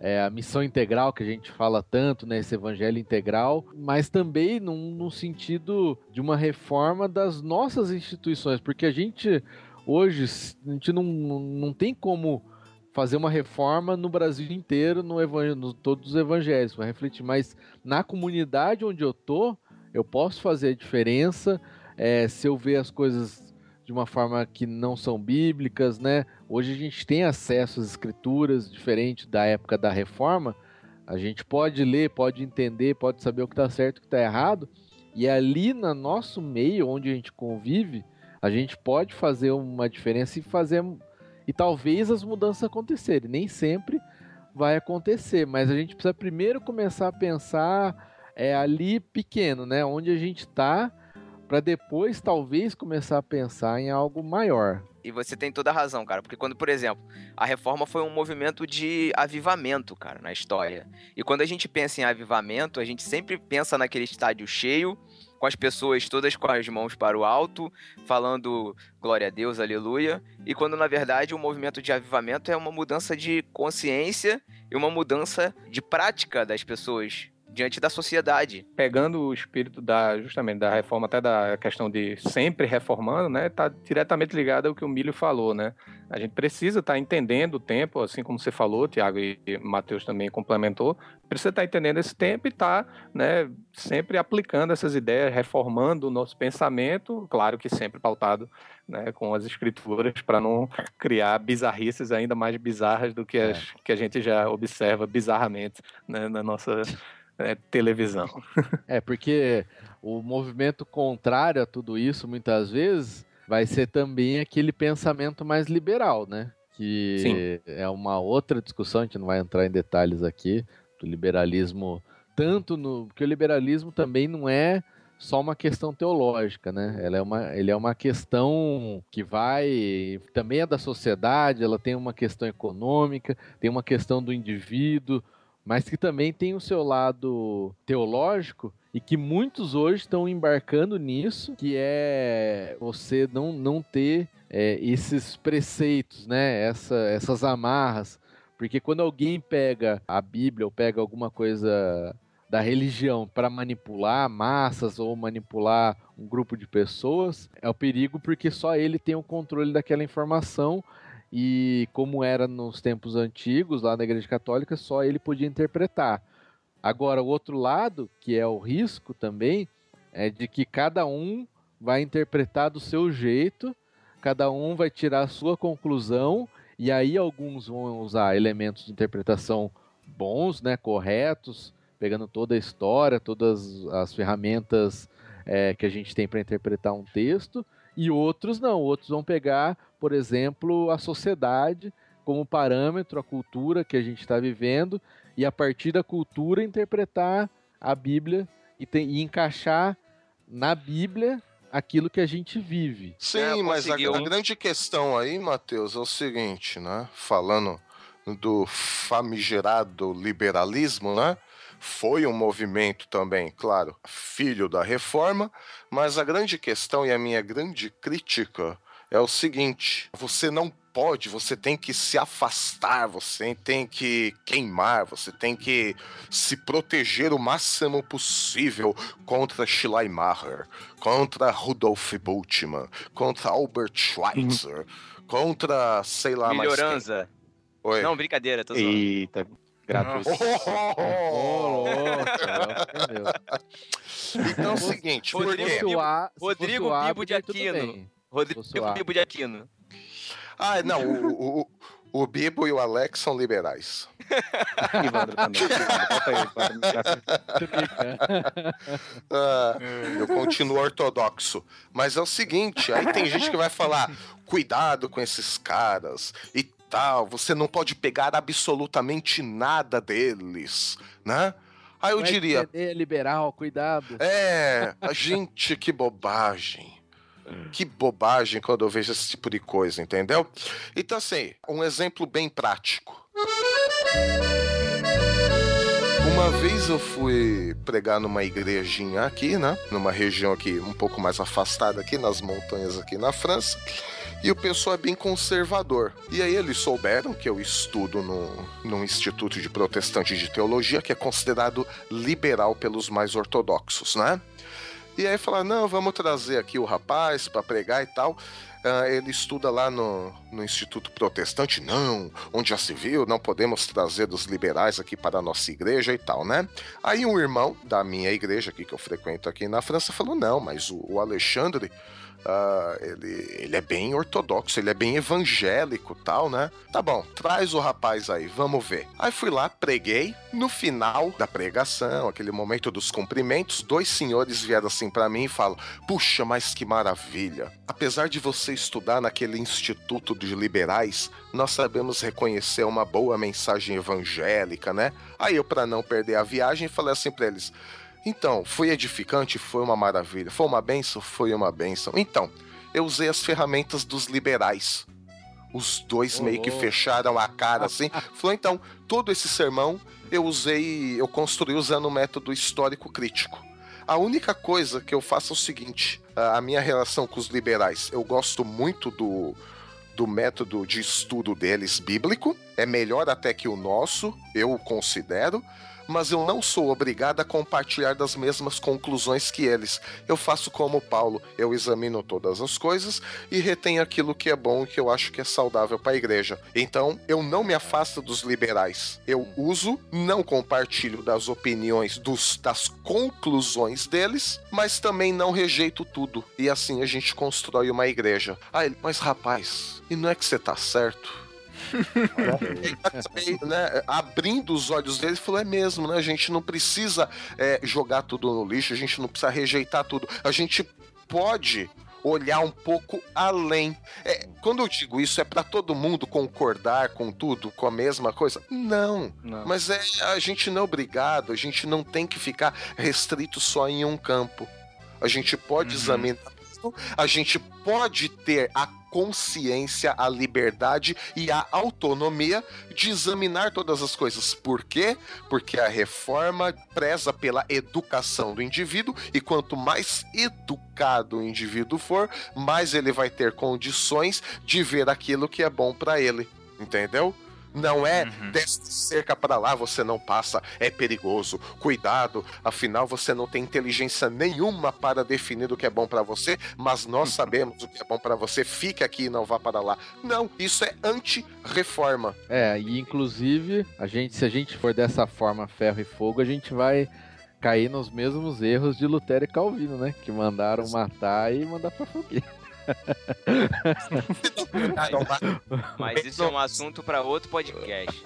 é, a missão integral que a gente fala tanto, né, esse evangelho integral, mas também num, num sentido de uma reforma das nossas instituições, porque a gente hoje a gente não, não tem como fazer uma reforma no Brasil inteiro, no, evan- no todos os evangelhos, para refletir, mas na comunidade onde eu tô, eu posso fazer a diferença é, se eu ver as coisas de uma forma que não são bíblicas, né? Hoje a gente tem acesso às escrituras diferente da época da reforma. A gente pode ler, pode entender, pode saber o que está certo e o que está errado. E ali no nosso meio, onde a gente convive, a gente pode fazer uma diferença e fazer e talvez as mudanças acontecerem. Nem sempre vai acontecer, mas a gente precisa primeiro começar a pensar é, ali pequeno, né? Onde a gente está, para depois talvez começar a pensar em algo maior. E você tem toda a razão, cara. Porque quando, por exemplo, a reforma foi um movimento de avivamento, cara, na história. E quando a gente pensa em avivamento, a gente sempre pensa naquele estádio cheio, com as pessoas todas com as mãos para o alto, falando glória a Deus, aleluia. E quando, na verdade, o movimento de avivamento é uma mudança de consciência e uma mudança de prática das pessoas diante da sociedade. Pegando o espírito da justamente da reforma, até da questão de sempre reformando, né, tá diretamente ligado ao que o Milho falou, né? A gente precisa estar entendendo o tempo, assim como você falou, Tiago e Matheus também complementou, precisa estar entendendo esse tempo e estar, né, sempre aplicando essas ideias, reformando o nosso pensamento, claro que sempre pautado, né, com as escrituras para não criar bizarrices ainda mais bizarras do que as que a gente já observa bizarramente, né, na nossa é, televisão. É, porque o movimento contrário a tudo isso, muitas vezes, vai ser também aquele pensamento mais liberal, né? que Sim. é uma outra discussão, a gente não vai entrar em detalhes aqui, do liberalismo, tanto no. Porque o liberalismo também não é só uma questão teológica, né? Ela é uma, ele é uma questão que vai. Também é da sociedade, ela tem uma questão econômica, tem uma questão do indivíduo, mas que também tem o seu lado teológico e que muitos hoje estão embarcando nisso, que é você não, não ter é, esses preceitos, né? Essa, essas amarras. Porque quando alguém pega a Bíblia ou pega alguma coisa da religião para manipular massas ou manipular um grupo de pessoas, é o perigo porque só ele tem o controle daquela informação e como era nos tempos antigos lá na Igreja Católica, só ele podia interpretar. Agora, o outro lado, que é o risco também, é de que cada um vai interpretar do seu jeito, cada um vai tirar a sua conclusão, e aí alguns vão usar elementos de interpretação bons, né, corretos, pegando toda a história, todas as ferramentas é, que a gente tem para interpretar um texto, e outros não, outros vão pegar, por exemplo, a sociedade como parâmetro, a cultura que a gente está vivendo, e a partir da cultura interpretar a Bíblia e, tem- e encaixar na Bíblia aquilo que a gente vive. Sim, É, mas a, a grande questão aí, Matheus, é o seguinte, né? Falando do famigerado liberalismo, né? Foi um movimento também, claro, filho da reforma, mas a grande questão e a minha grande crítica é o seguinte: você não pode, você tem que se afastar, você tem que queimar, você tem que se proteger o máximo possível contra Schleiermacher, contra Rudolf Bultmann, contra Albert Schweitzer, contra, sei lá, mais quem. Melhorança. Oi. Não, brincadeira, tô zoando. Eita, gratuito. Louco, entendeu? Então é o seguinte, Rodrigo Rodrigo Bibo de Aquino. Rodrigo. Bibo de Aquino. Ah, não, o, o, o Bibo e o Alex são liberais. Ah, eu continuo ortodoxo. Mas é o seguinte, aí tem gente que vai falar, cuidado com esses caras e tal, você não pode pegar absolutamente nada deles, né? Aí eu é diria, entender, liberal, cuidado. é, a gente, que bobagem. Que bobagem quando eu vejo esse tipo de coisa, entendeu? Então, assim, um exemplo bem prático. Uma vez eu fui pregar numa igrejinha aqui, né? Numa região aqui um pouco mais afastada aqui, nas montanhas aqui na França. E o pessoal é bem conservador. E aí eles souberam que eu estudo no, num instituto de protestante de teologia, que é considerado liberal pelos mais ortodoxos, né? E aí falaram, não, vamos trazer aqui o rapaz para pregar e tal. Ah, ele estuda lá no, no Instituto Protestante. Não, onde já se viu, não podemos trazer dos liberais aqui para a nossa igreja e tal, né? Aí um irmão da minha igreja aqui, que eu frequento aqui na França, falou, não, mas o, o Alexandre... ah, ele, ele é bem ortodoxo, ele é bem evangélico tal, né? Tá bom, traz o rapaz aí, vamos ver. Aí fui lá, preguei. No final da pregação, aquele momento dos cumprimentos, dois senhores vieram assim pra mim e falam: Puxa, mas que maravilha! Apesar de você estudar naquele instituto de liberais, nós sabemos reconhecer uma boa mensagem evangélica, né? Aí eu, pra não perder a viagem, falei assim pra eles: Então, foi edificante? Foi uma maravilha. Foi uma benção? Foi uma benção. Então, eu usei as ferramentas dos liberais. Os dois Ô, meio que fecharam a cara assim. Falou, então, todo esse sermão eu usei, eu construí usando o método histórico crítico. A única coisa que eu faço é o seguinte: a a minha relação com os liberais, eu gosto muito do, do método de estudo deles bíblico, é melhor até que o nosso, eu considero, mas eu não sou obrigado a compartilhar das mesmas conclusões que eles. Eu faço como Paulo, eu examino todas as coisas e retenho aquilo que é bom e que eu acho que é saudável para a igreja. Então, eu não me afasto dos liberais. Eu uso, não compartilho das opiniões, dos, das conclusões deles, mas também não rejeito tudo. E assim a gente constrói uma igreja. Ah, mas rapaz, e não é que você tá certo? Né, abrindo os olhos dele, ele falou: é mesmo, né? A gente não precisa é, jogar tudo no lixo, a gente não precisa rejeitar tudo. A gente pode olhar um pouco além. É, quando eu digo isso, é pra todo mundo concordar com tudo, com a mesma coisa? Não. Não. Mas é, a gente não é obrigado, a gente não tem que ficar restrito só em um campo. A gente pode Uhum. examinar a gente pode ter a consciência, a liberdade e a autonomia de examinar todas as coisas. Por quê? Porque a reforma preza pela educação do indivíduo e quanto mais educado o indivíduo for, mais ele vai ter condições de ver aquilo que é bom para ele. Entendeu? Não é Uhum. desta cerca para lá você não passa, é perigoso. Cuidado, afinal você não tem inteligência nenhuma para definir o que é bom para você, mas nós sabemos o que é bom para você. Fique aqui e não vá para lá. Não, isso é anti-reforma. É, e inclusive, a gente, se a gente for dessa forma ferro e fogo, a gente vai cair nos mesmos erros de Lutero e Calvino, né? Que mandaram matar e mandar pra fogueira. Mas- isso é um assunto pra outro podcast.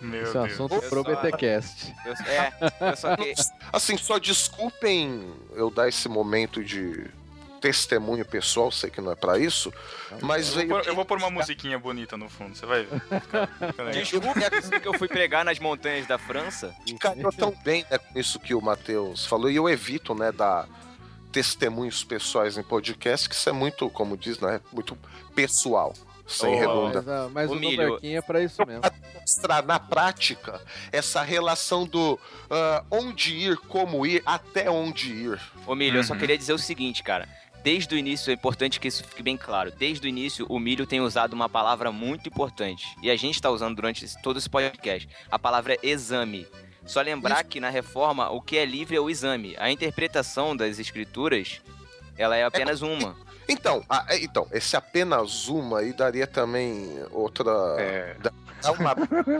Meu Isso é um Deus. assunto Eu pro só- BTcast. Eu, é, eu só que. Assim, só desculpem eu dar esse momento de testemunho pessoal, sei que não é para isso, mas Eu veio. vou, pôr, eu vou pôr uma musiquinha bonita no fundo, você vai ver. Fica- fica legal. Desculpa que eu fui pregar nas montanhas da França. Encaixou tão bem né, com isso que o Matheus falou, e eu evito, né, dar testemunhos pessoais em podcast, que isso é muito, como diz, né, muito pessoal, sem Oh, redundância. Mas, mas o. Nobarquinho é pra isso mesmo. Mostrar na prática essa relação do ah, onde ir, como ir, até onde ir. Ô, Milho, eu só Uhum. queria dizer o seguinte, cara. Desde o início, é importante que isso fique bem claro. Desde o início, o Milho tem usado uma palavra muito importante. E a gente está usando durante todo esse podcast. A palavra é exame. Só lembrar que na reforma, o que é livre é o exame. A interpretação das escrituras, ela é apenas uma. Então, ah, é, então, esse apenas uma aí daria também outra. É, dá uma.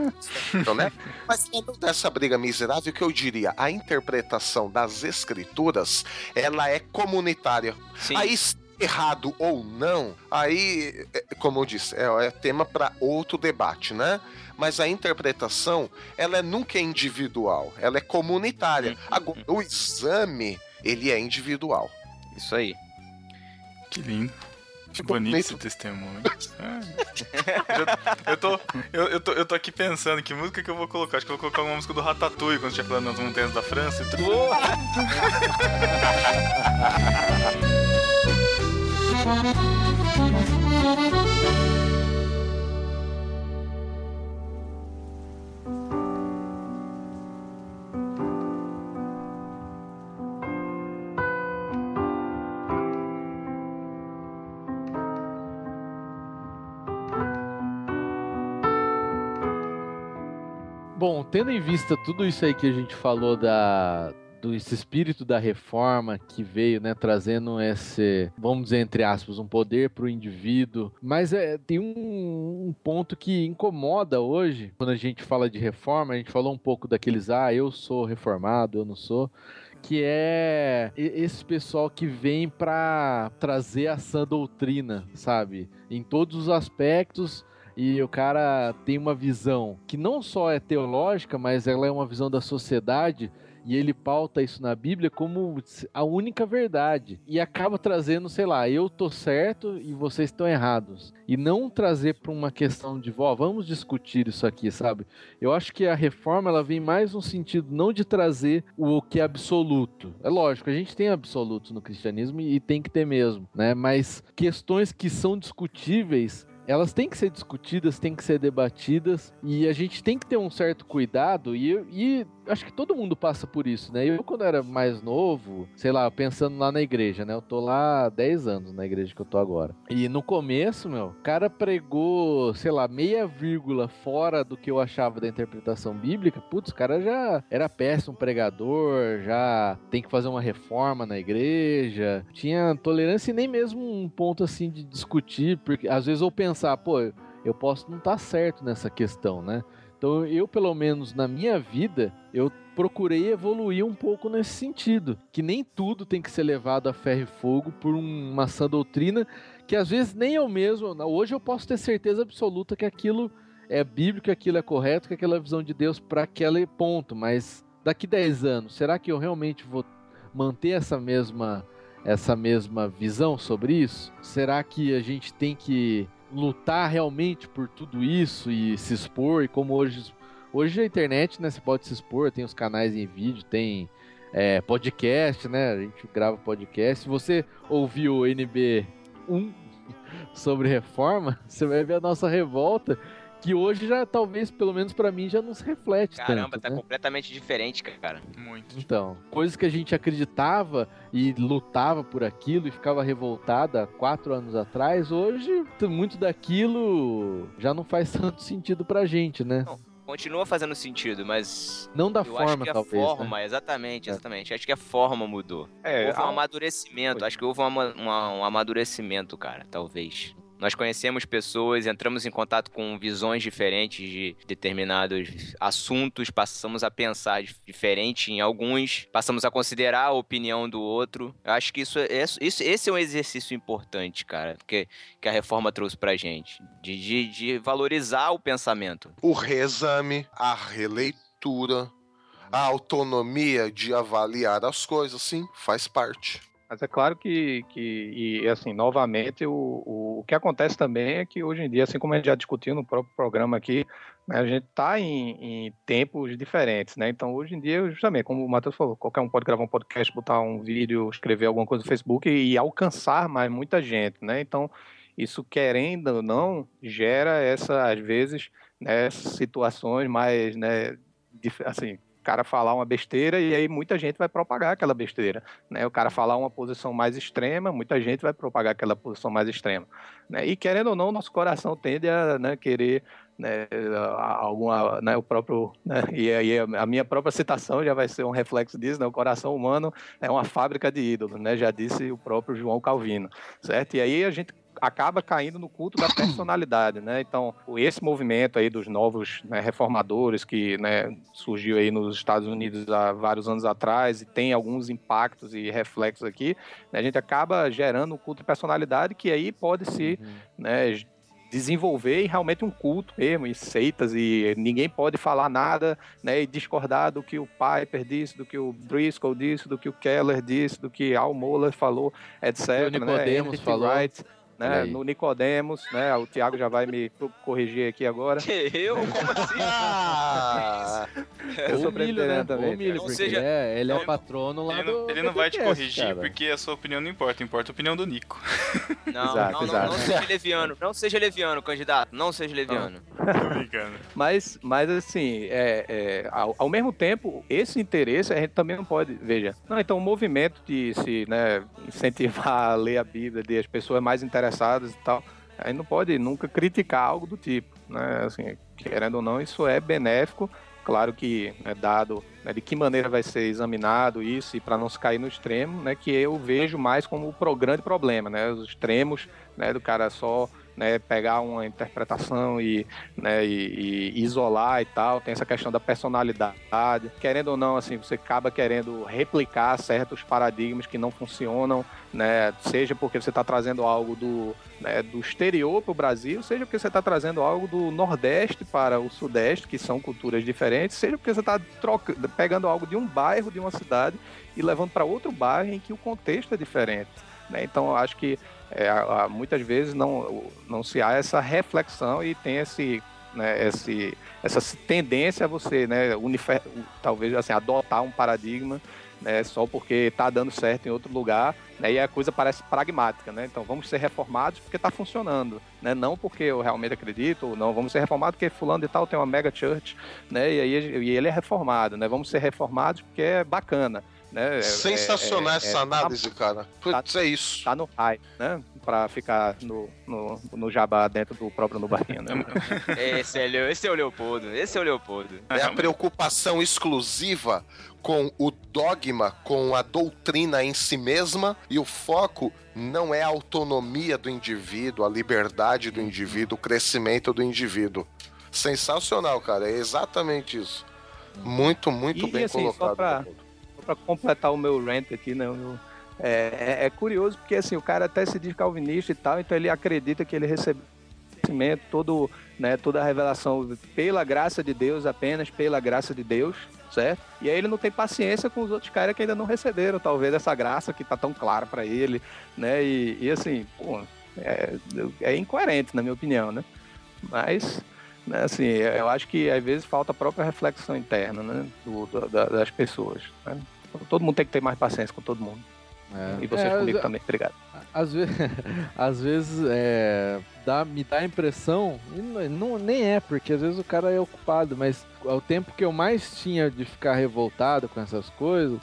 então, né? Mas dentro dessa briga miserável, que eu diria, a interpretação das escrituras, ela é comunitária. Sim. Aí, errado ou não, aí, é, como eu disse, é, é tema para outro debate, né? Mas a interpretação, ela é nunca individual, ela é comunitária. Uhum. Agora, o exame, ele é individual. Isso aí. Que lindo. Que bonito esse testemunho. Ah. Eu, eu, tô, eu, eu, tô, eu tô aqui pensando que música que eu vou colocar. Acho que eu vou colocar uma música do Ratatouille quando estiver falando nas montanhas da França. E tudo. Bom, tendo em vista tudo isso aí que a gente falou da do esse espírito da reforma que veio, né, trazendo esse, vamos dizer entre aspas, um poder para o indivíduo, mas é, tem um, um ponto que incomoda hoje quando a gente fala de reforma. A gente falou um pouco daqueles, ah, eu sou reformado, eu não sou que é esse pessoal que vem pra trazer a sã doutrina, sabe? Em todos os aspectos. E o cara tem uma visão que não só é teológica, mas ela é uma visão da sociedade. E ele pauta isso na Bíblia como a única verdade. E acaba trazendo, sei lá, eu tô certo e vocês estão errados. E não trazer para uma questão de, ó, vamos discutir isso aqui, sabe? Eu acho que a reforma ela vem mais no sentido não de trazer o que é absoluto. É lógico, a gente tem absolutos no cristianismo e tem que ter mesmo, né? Mas questões que são discutíveis elas têm que ser discutidas, têm que ser debatidas e a gente tem que ter um certo cuidado e, e acho que todo mundo passa por isso, né? Eu quando era mais novo, sei lá, pensando lá na igreja, né? Eu tô lá há 10 anos na igreja que eu tô agora. E no começo, meu, o cara pregou, sei lá, meia vírgula fora do que eu achava da interpretação bíblica. Putz, o cara já era péssimo pregador, já tem que fazer uma reforma na igreja. Tinha tolerância e nem mesmo um ponto assim de discutir, porque às vezes eu pensar, pô, eu posso não estar certo nessa questão, né? Então eu, pelo menos na minha vida, eu procurei evoluir um pouco nesse sentido. Que nem tudo tem que ser levado a ferro e fogo por um- uma sã doutrina que às vezes nem eu mesmo. Hoje eu posso ter certeza absoluta que aquilo é bíblico, que aquilo é correto, que aquela é visão de Deus para aquele ponto. Mas daqui 10 anos, será que eu realmente vou manter essa mesma essa mesma visão sobre isso? Será que a gente tem que lutar realmente por tudo isso e se expor? E como hoje, hoje a internet, né, você pode se expor, tem os canais em vídeo, tem é, podcast, né? A gente grava podcast. Se você ouviu o NB 1 sobre reforma, você vai ver a nossa revolta. Que hoje já, talvez, pelo menos pra mim, já não se reflete Caramba, tanto, tá né? completamente diferente, cara. Muito. Então, coisas que a gente acreditava e lutava por aquilo e ficava revoltada quatro anos atrás, hoje muito daquilo já não faz tanto sentido pra gente, né? Continua fazendo sentido, mas Não da eu acho forma, que a talvez. forma, né? exatamente, exatamente. Acho que a forma mudou. É, houve um há um- amadurecimento, acho que houve um, ama- uma- um amadurecimento, cara, talvez. Nós conhecemos pessoas, entramos em contato com visões diferentes de determinados assuntos, passamos a pensar dif- diferente em alguns, passamos a considerar a opinião do outro. Eu acho que isso, é- isso esse é um exercício importante, cara, que, que a reforma trouxe pra gente, de, de, de valorizar o pensamento. O reexame, a releitura, a autonomia de avaliar as coisas, sim, faz parte. Mas é claro que, que e assim, novamente, o, o, o que acontece também é que hoje em dia, assim como a gente já discutiu no próprio programa aqui, né, a gente está em, em tempos diferentes, né? Então, hoje em dia, justamente, como o Matheus falou, qualquer um pode gravar um podcast, botar um vídeo, escrever alguma coisa no Facebook e, e alcançar mais muita gente, né? Então, isso, querendo ou não, gera essa, às vezes, né, situações mais, né, assim, cara falar uma besteira e aí muita gente vai propagar aquela besteira, né? O cara falar uma posição mais extrema, muita gente vai propagar aquela posição mais extrema, né? E querendo ou não, nosso coração tende a né, querer né, alguma, né, o próprio, né, e aí a minha própria citação já vai ser um reflexo disso, né? O coração humano é uma fábrica de ídolos, né? Já disse o próprio João Calvino, certo? E aí a gente acaba caindo no culto da personalidade, né? Então, esse movimento aí dos novos né, reformadores que né, surgiu aí nos Estados Unidos há vários anos atrás e tem alguns impactos e reflexos aqui, né, a gente acaba gerando um culto de personalidade que aí pode se Uhum. né, desenvolver realmente um culto mesmo, e seitas, e ninguém pode falar nada né, e discordar do que o Piper disse, do que o Driscoll disse, do que o Keller disse, do que Al Mohler falou, etc. O né, N.T. falou. Wright, né, no Nicodemos, né, o Thiago já vai me corrigir aqui agora. Eu? Como assim? Ah, Eu sou Ou milho, né? também. Milho, porque seja- é, ele é não- patrono lá Ele do não, ele não vai te corrigir cara. porque a sua opinião não importa, importa a opinião do Nico. Não, Exato, não, não, exato. não seja leviano. Não seja leviano, candidato. Não seja leviano. Tô brincando. Mas, mas assim, é, é, ao, ao mesmo tempo, esse interesse a gente também não pode. Veja, não, então o movimento de se né, incentivar a ler a Bíblia, de as pessoas mais interessadas e tal, a gente não pode nunca criticar algo do tipo. Né? Assim, querendo ou não, isso é benéfico. Claro que, né, dado né, de que maneira vai ser examinado isso e para não se cair no extremo, né, que eu vejo mais como o grande problema, né, os extremos né, do cara só né, pegar uma interpretação e, né, e, e isolar e tal, tem essa questão da personalidade. Querendo ou não, assim, você acaba querendo replicar certos paradigmas que não funcionam, né, seja porque você está trazendo algo do, né, do exterior para o Brasil, seja porque você está trazendo algo do Nordeste para o Sudeste, que são culturas diferentes, seja porque você está pegando algo de um bairro, de uma cidade, e levando para outro bairro em que o contexto é diferente. Né? Então, acho que é, muitas vezes não, não se há essa reflexão e tem esse, né, esse, essa tendência a você, né, unifer- talvez assim, adotar um paradigma né, só porque está dando certo em outro lugar, né, e a coisa parece pragmática, né? Então vamos ser reformados porque está funcionando, né? Não porque eu realmente acredito, ou não, vamos ser reformados porque fulano e tal tem uma mega church, né? E aí e ele é reformado, né? Vamos ser reformados porque é bacana, né? É- sensacional é- é- essa é- análise, cara. Putz, é isso. tá no high, né? Pra ficar no, no, no jabá dentro do próprio no barquinho, né? Esse é, esse é o Leopoldo. Esse é o Leopoldo. É a preocupação exclusiva com o dogma, com a doutrina em si mesma, e o foco não é a autonomia do indivíduo, a liberdade do indivíduo, o crescimento do indivíduo. Sensacional, cara. É exatamente isso. Muito, muito E, bem assim, só colocado. Pra completar o meu rant aqui, né? é, é- é curioso porque assim, o cara até se diz calvinista e tal, então ele acredita que ele recebeu todo, né, toda a revelação pela graça de Deus, apenas pela graça de Deus, certo? E aí ele não tem paciência com os outros caras que ainda não receberam, talvez, essa graça que tá tão clara para ele, né? E, e assim, pô, é, é incoerente, na minha opinião, né? Mas, né, assim, eu acho que às vezes falta a própria reflexão interna, né? Do, do- da- das pessoas. Né? Todo mundo tem que ter mais paciência com todo mundo. É. E vocês É, comigo também, obrigado. Às vezes, às vezes é, dá, me dá a impressão, e não, nem é, porque às vezes o cara é ocupado, mas o tempo que eu mais tinha de ficar revoltado com essas coisas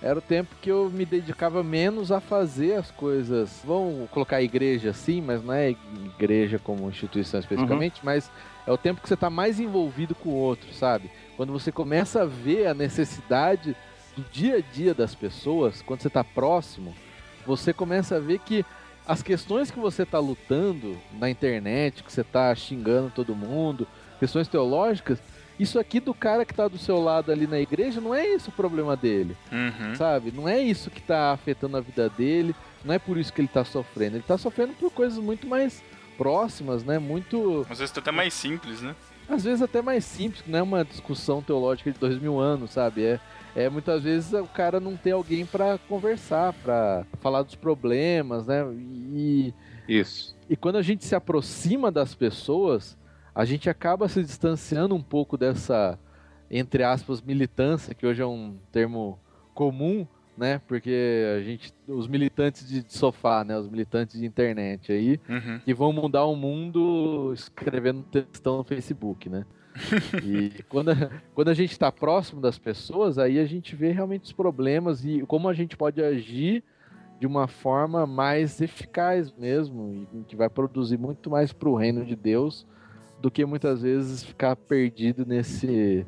era o tempo que eu me dedicava menos a fazer as coisas. Vamos colocar a igreja assim, mas não é igreja como instituição especificamente, mas é o tempo que você está mais envolvido com o outro, sabe? Quando você começa a ver a necessidade do dia a dia das pessoas, quando você está próximo, você começa a ver que as questões que você está lutando na internet, que você está xingando todo mundo, questões teológicas, isso aqui do cara que está do seu lado ali na igreja, não é isso o problema dele, Uhum. sabe? Não é isso que está afetando a vida dele, não é por isso que ele está sofrendo. Ele está sofrendo por coisas muito mais próximas, né? Muito Às vezes até mais simples, né? às vezes até mais simples, que não é uma discussão teológica de dois mil anos, sabe? É, é muitas vezes o cara não tem alguém pra conversar, pra falar dos problemas, né? E, Isso. e quando a gente se aproxima das pessoas, a gente acaba se distanciando um pouco dessa, entre aspas, militância, que hoje é um termo comum, né? Porque a gente, os militantes de sofá, né? Os militantes de internet aí, Uhum. que vão mudar o mundo escrevendo textão no Facebook, né? e quando a, quando a gente está próximo das pessoas, aí a gente vê realmente os problemas e como a gente pode agir de uma forma mais eficaz mesmo, e que vai produzir muito mais para o reino de Deus do que muitas vezes ficar perdido nesse,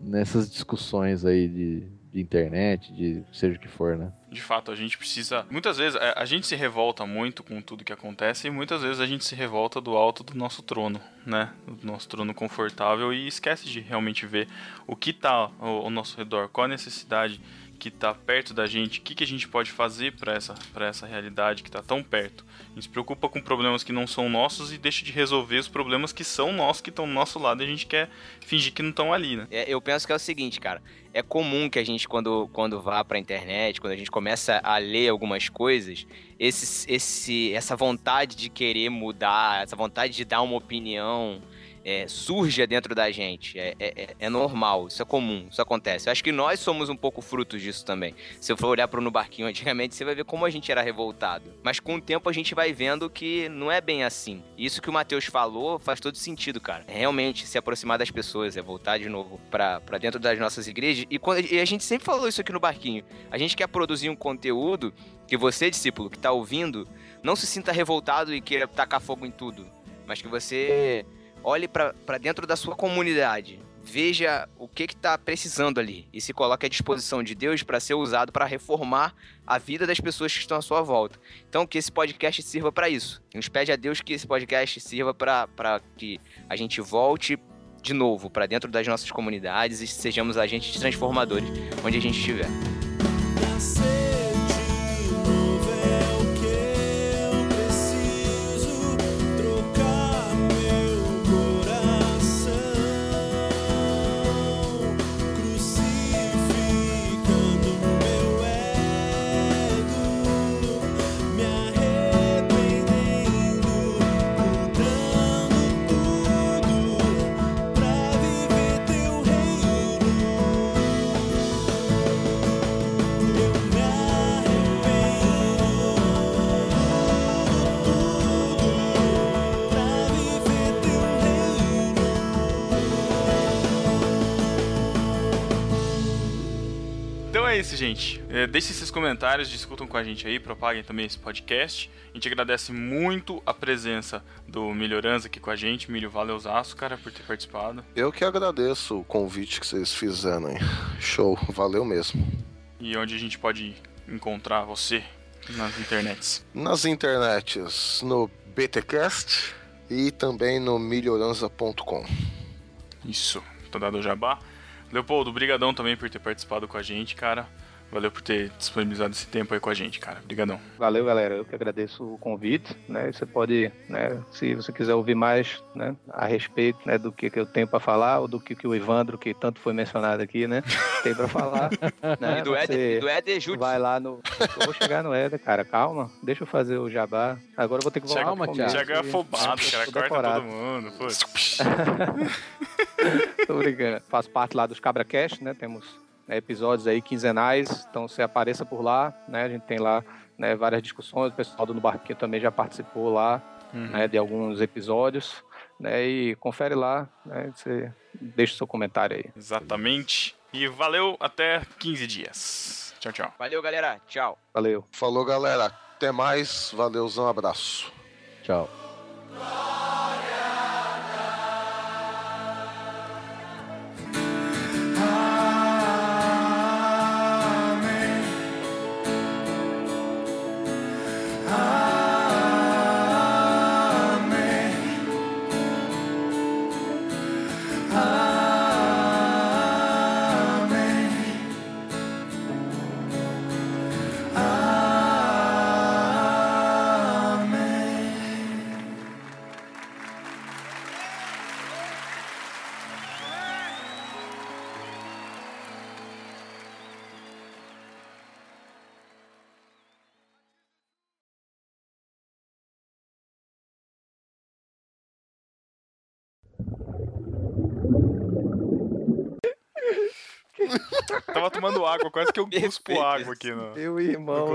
nessas discussões aí de, de internet, de seja o que for, né? De fato, a gente precisa. Muitas vezes é, a gente se revolta muito com tudo que acontece e muitas vezes a gente se revolta do alto do nosso trono, né? Do nosso trono confortável e esquece de realmente ver o que tá ao, ao nosso redor, qual a necessidade que tá perto da gente, o que, que a gente pode fazer para essa, essa realidade que tá tão perto. A gente se preocupa com problemas que não são nossos e deixa de resolver os problemas que são nossos, que estão do nosso lado e a gente quer fingir que não estão ali, né? É, eu penso que é o seguinte, cara. É comum que a gente, quando, quando vá pra internet, quando a gente começa a ler algumas coisas, esse, esse, essa vontade de querer mudar, essa vontade de dar uma opinião, é, surja dentro da gente. É, é, é normal, isso é comum, isso acontece. Eu acho que nós somos um pouco frutos disso também. Se eu for olhar pro No Barquinho antigamente, você vai ver como a gente era revoltado. Mas com o tempo a gente vai vendo que não é bem assim. Isso que o Matheus falou faz todo sentido, cara. É realmente se aproximar das pessoas, é voltar de novo pra dentro das nossas igrejas. E, quando, e a gente sempre falou isso aqui no Barquinho. A gente quer produzir um conteúdo que você, discípulo, que tá ouvindo, não se sinta revoltado e queira tacar fogo em tudo. Mas que você olhe pra dentro da sua comunidade. Veja o que que tá precisando ali e se coloque à disposição de Deus para ser usado para reformar a vida das pessoas que estão à sua volta. Então que esse podcast sirva para isso. Gente pede a Deus que esse podcast sirva para que a gente volte de novo para dentro das nossas comunidades e sejamos agentes transformadores onde a gente estiver. Isso, gente. É, deixem seus comentários, discutam com a gente aí, propaguem também esse podcast. A gente agradece muito a presença do Melhorança aqui com a gente. Milho, valeuzaço, cara, por ter participado. Eu que agradeço o convite que vocês fizeram, hein? Show, valeu mesmo. E onde a gente pode encontrar você nas internets. Nas internets, no BTcast e também no melhorança.com. Isso, tô dado o jabá. Leopoldo, brigadão também por ter participado com a gente, cara. Valeu por ter disponibilizado esse tempo aí com a gente, cara. Obrigadão. Valeu, galera. Eu que agradeço o convite. Né? Você pode, né, se você quiser ouvir mais né, a respeito né, do que, que eu tenho para falar, ou do que, que o Ivandro, que tanto foi mencionado aqui, né, tem para falar. né? E do Éder, Você e do Éder Júlio. Vai lá no. Eu vou chegar no Éder, cara. Calma. Deixa eu fazer o jabá. Agora eu vou ter que voltar Calma, pro Thiago. Thiago é afobado, cara. Corta todo mundo. Putz. Tô brincando. Faço parte lá dos Cabra Cast, né? Temos né, episódios aí quinzenais, então você apareça por lá, né? A gente tem lá né, várias discussões, o pessoal do No Barquinho também já participou lá, Uhum. né, de alguns episódios, né? E confere lá, né? Você deixa o seu comentário aí. Exatamente. E valeu, até 15 dias. Tchau, tchau. Valeu, galera. Tchau. Valeu. Falou, galera. Até mais. Valeuzão, abraço. Tchau. Tava tomando água, quase que eu cuspo água aqui Meu irmão,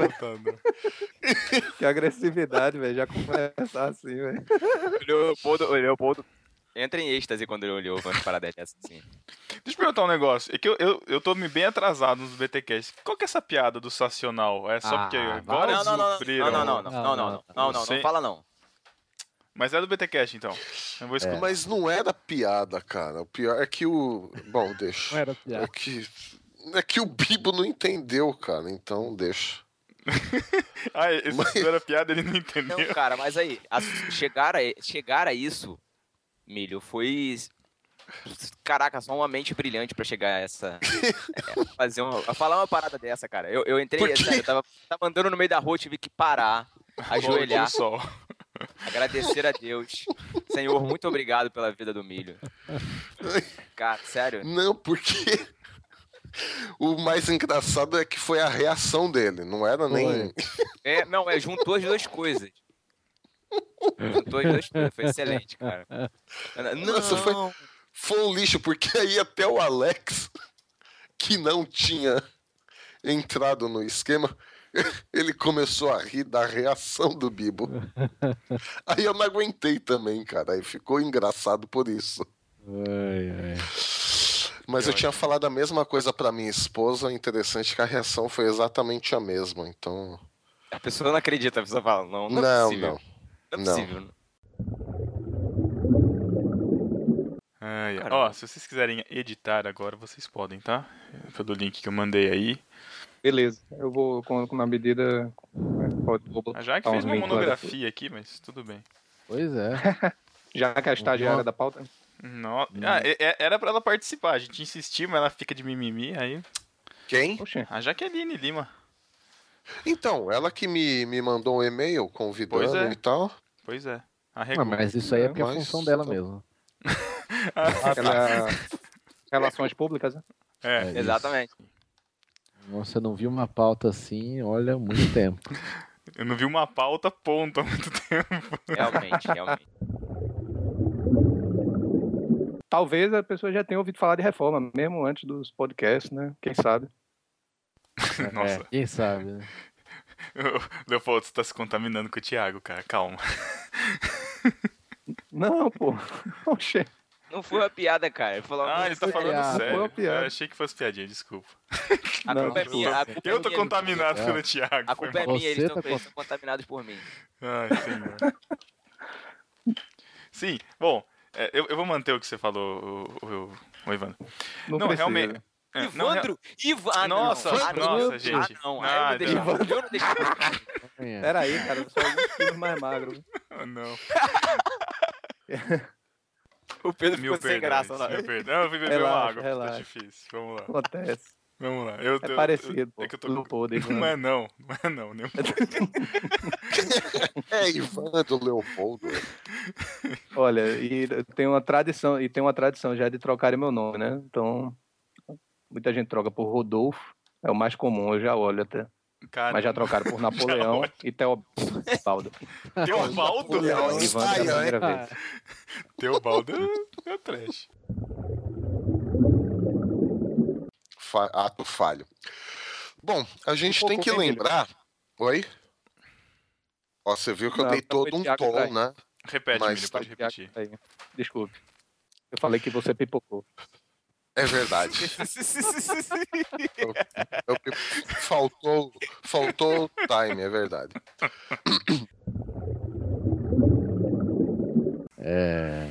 que agressividade, velho. Já começa assim, velho. O Leopoldo, entra em êxtase quando ele olhou uma parada dessa, assim. Deixa eu perguntar um negócio. É que eu, eu, eu tô me bem atrasado nos BTCast. Qual que é essa piada do Sacional? É só Ah, porque agora Não, não, não, não, descobriram? não, não, não, não, não, não, não, não, fala não. Mas é do BTCast, então. Eu vou escutar. Mas não era piada, cara. O pior é que o. Bom, deixa. Não era É piada. que. É que o Bibo não entendeu, cara. Então deixa. Ah, esse Mas- era piada, ele não entendeu. Não, cara, mas aí, a- chegar, a, chegar a isso, Milho, foi. Caraca, só uma mente brilhante pra chegar a essa. é, fazer uma, a falar uma parada dessa, cara. Eu, eu entrei, eu tava, tava andando no meio da rua, tive que parar, ajoelhar, sol. agradecer a Deus. Senhor, muito obrigado pela vida do milho. Cara, sério. Não, porque. O mais engraçado é que foi a reação dele, não era nem. É, não, é, juntou as duas coisas. Juntou as duas coisas, foi excelente, cara. Não, Nossa, foi- Foi um lixo, porque aí até o Alex, que não tinha entrado no esquema, ele começou a rir da reação do Bibo. Aí eu não aguentei também, cara. Aí ficou engraçado por isso. Ai, ai. Mas eu tinha falado a mesma coisa pra minha esposa. Interessante que a reação foi exatamente a mesma. Então. A pessoa não acredita, a pessoa fala, não, não, é Não, possível. não. Não é Não. possível. Ai, ai. Ó, se vocês quiserem editar agora, vocês podem, tá? Pelo link que eu mandei aí. Beleza. Eu vou, com, com uma medida. né, A Jaque botar fez uma monografia aqui, mas tudo bem. Pois é. Já que é a estagiária da pauta. No... Ah, é- é- era pra ela participar, a gente insistiu, mas ela fica de mimimi, aí. Quem? Poxa. A Jaqueline Lima. Então, ela que me, me mandou um e-mail convidando Pois é. e tal. Pois é. Ah, Arregou. mas isso aí é porque é a função dela tá- mesmo. Ela... Relações públicas, né? É. É isso. Exatamente. Você não viu uma pauta assim, olha, há muito tempo. Eu não vi uma pauta ponto há muito tempo. Realmente, realmente. Talvez a pessoa já tenha ouvido falar de reforma, mesmo antes dos podcasts, né? Quem sabe? Nossa, É, quem sabe, né? Leopoldo, você tá se contaminando com o Thiago, cara. Calma. Não, pô. Oxê. Não foi uma piada, cara. Ele falou, Ah, ele tá falando piada, sério. foi uma piada. Eu achei que fosse piadinha, desculpa. a Não, culpa é minha. A culpa Eu é tô minha, contaminado É. pelo Thiago. A culpa é mal. minha, eles Você estão tá eles estão contaminados por mim. Ai, senhor. Sim, bom, é, eu, eu vou manter o que você falou, o, o, o Evandro. Não, Não, realmente. É, não, Ivandro! Ivan... Ah, não. Nossa, ah, nossa, Ah, gente. não. Ah, Ah, eu não deixo. não. Eu não deixo. É. Peraí, cara, eu sou alguns quilos mais magro. Ah, não. O Pedro Mil ficou sem graça perdões. Não, eu fui beber uma Relaxa, água, relaxa. tá difícil. Vamos lá. Acontece. Vamos lá. Eu, É eu- parecido, pô. É que eu tô Não né? é não. Não é não. Nem um É Ivandro Leopoldo. Olha, e tem uma tradição, e tem uma tradição já de trocarem meu nome, né? Então, muita gente troca por Rodolfo, é o mais comum, eu já olho até. Cara, Mas já trocaram por Napoleão e Teobaldo. Teobaldo? Napoleão. Ivandro é a primeira vez. Teobaldo é, é trash. Fa- ato falho. Bom, a gente Um tem que lembrar. Oi? Ó, você viu que eu Não, dei não foi todo um tom, né? Repete, Mas tá pode repetir. Aí, Desculpe. Eu falei que você pipocou. É verdade. Eu- faltou, faltou time, é verdade. É.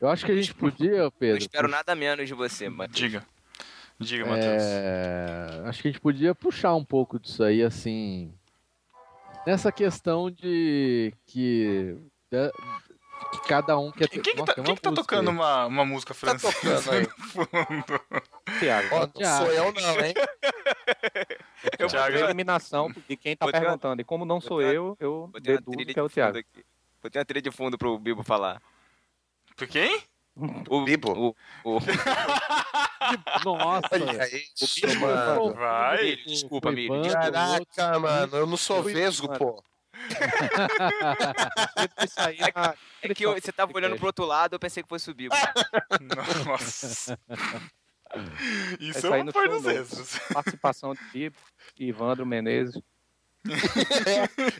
Eu acho que a gente podia, Eu Pedro. espero nada menos de você, mano. Diga. Diga, Matheus. É, acho que a gente podia puxar um pouco disso aí, assim. Nessa questão de que, da- que cada um quer ter. quem que Nossa, tá, quem que tá tocando aí. uma, uma música Tá francesa tocando aí. no fundo? Tiago, Thiago. sou eu não, hein? eu Thiago, a eliminação de quem tá perguntando. E como não sou eu, eu deduzo que é o de Thiago. aqui. Botei uma trilha de fundo pro Bibo falar. Por quem? O Bibo? O, o... Nossa, Olha isso, Bibo, mano. Vai. Desculpa, Foi desculpa. Caraca, mano, eu não sou vesgo, pô. Na É que eu- você tava olhando pro outro lado, eu pensei que fosse o Bibo. Nossa. Isso é um novo. extras. participação de Bibo, Ivandro Menezes.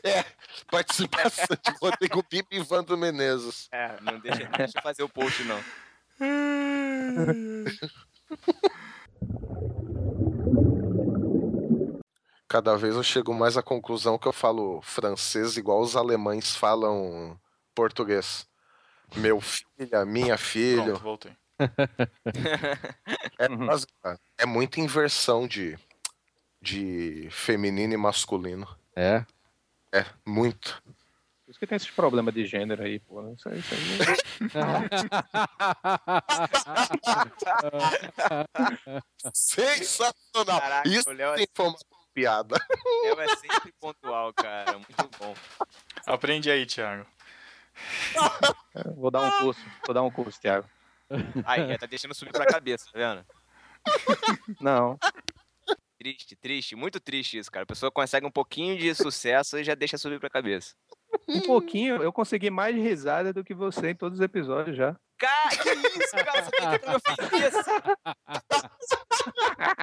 É, participação de Rodrigo Pipo e Vando Menezes. É, não deixa, não deixa fazer o post, não. Cada vez eu chego mais à conclusão que eu falo francês igual os alemães falam português. Meu filho, minha filha. Pronto, voltei. É, é muita inversão de, de feminino e masculino. é. É, muito. Por isso que tem esses problemas de gênero aí, pô. né? Isso aí, isso aí. Sensacional! Caraca, Isso é, tem forma de piada. Léo é sempre pontual, cara. Muito bom. Aprende aí, Thiago. Vou dar um curso, vou dar um curso, Thiago. Aí, já tá deixando subir pra cabeça, tá vendo? Não, Triste, triste, muito triste isso, cara. A pessoa consegue um pouquinho de sucesso e já deixa subir pra cabeça. um pouquinho, eu consegui mais risada do que você em todos os episódios já. Cara, que isso, cara? Você tá tentando me ofender.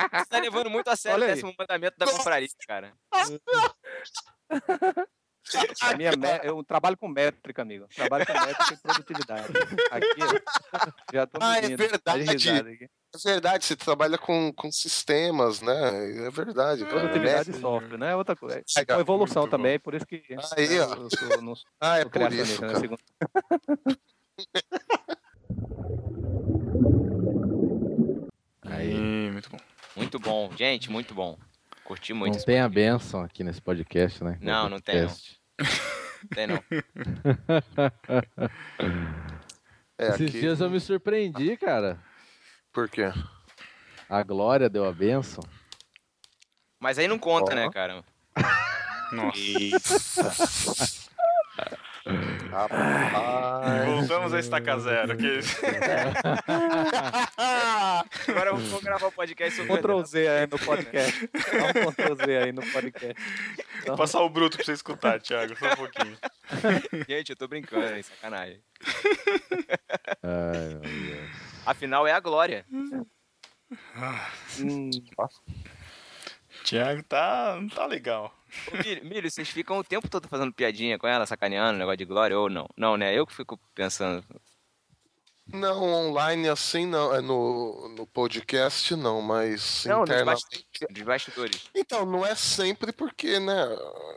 Você tá levando muito a sério o décimo mandamento da confraria, cara. A minha me- Eu trabalho com métrica, amigo. Trabalho com métrica e produtividade. Aqui, ó, já tô Ah, é medindo as verdade. É verdade, você trabalha com, com sistemas, né? É verdade. cara. Produtividade É- e software, né? É outra coisa. É uma evolução muito bom. também, por isso que Aí, né, ó. eu sou, não Ah, é por isso, né? Segundo- Aí. Muito bom. Muito bom, gente, muito bom. Curti muito Não tem a podcast. benção aqui nesse podcast, né? Não, No não tem, não. podcast. Tem não. É, Esses aqui. dias eu me surpreendi, cara. Por quê? A Glória deu a benção. Mas aí não conta, Ó. né, cara? Nossa. Rapaz. Voltamos a estaca zero. Que... Agora eu vou gravar o podcast sobre Ctrl Z aí no podcast. Dá um Ctrl Z aí no podcast. Vou passar o bruto pra você escutar, Thiago, só um pouquinho. Gente, eu tô brincando, hein? Sacanagem. Ai, meu Deus. Afinal, é a Glória. Hum, Thiago tá, tá legal. Ô, Milho, Milho, vocês ficam o tempo todo fazendo piadinha com ela, sacaneando, negócio de Glória ou não? Não, né? Eu que fico pensando. Não, online assim não. É no, no podcast não, mas Não, internamente. Dos bastidores. Então, não é sempre porque, né?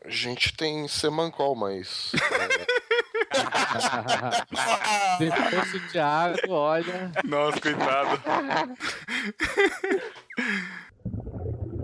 A gente tem semancol, mas. Se fosse o Thiago, olha. Nossa, coitado.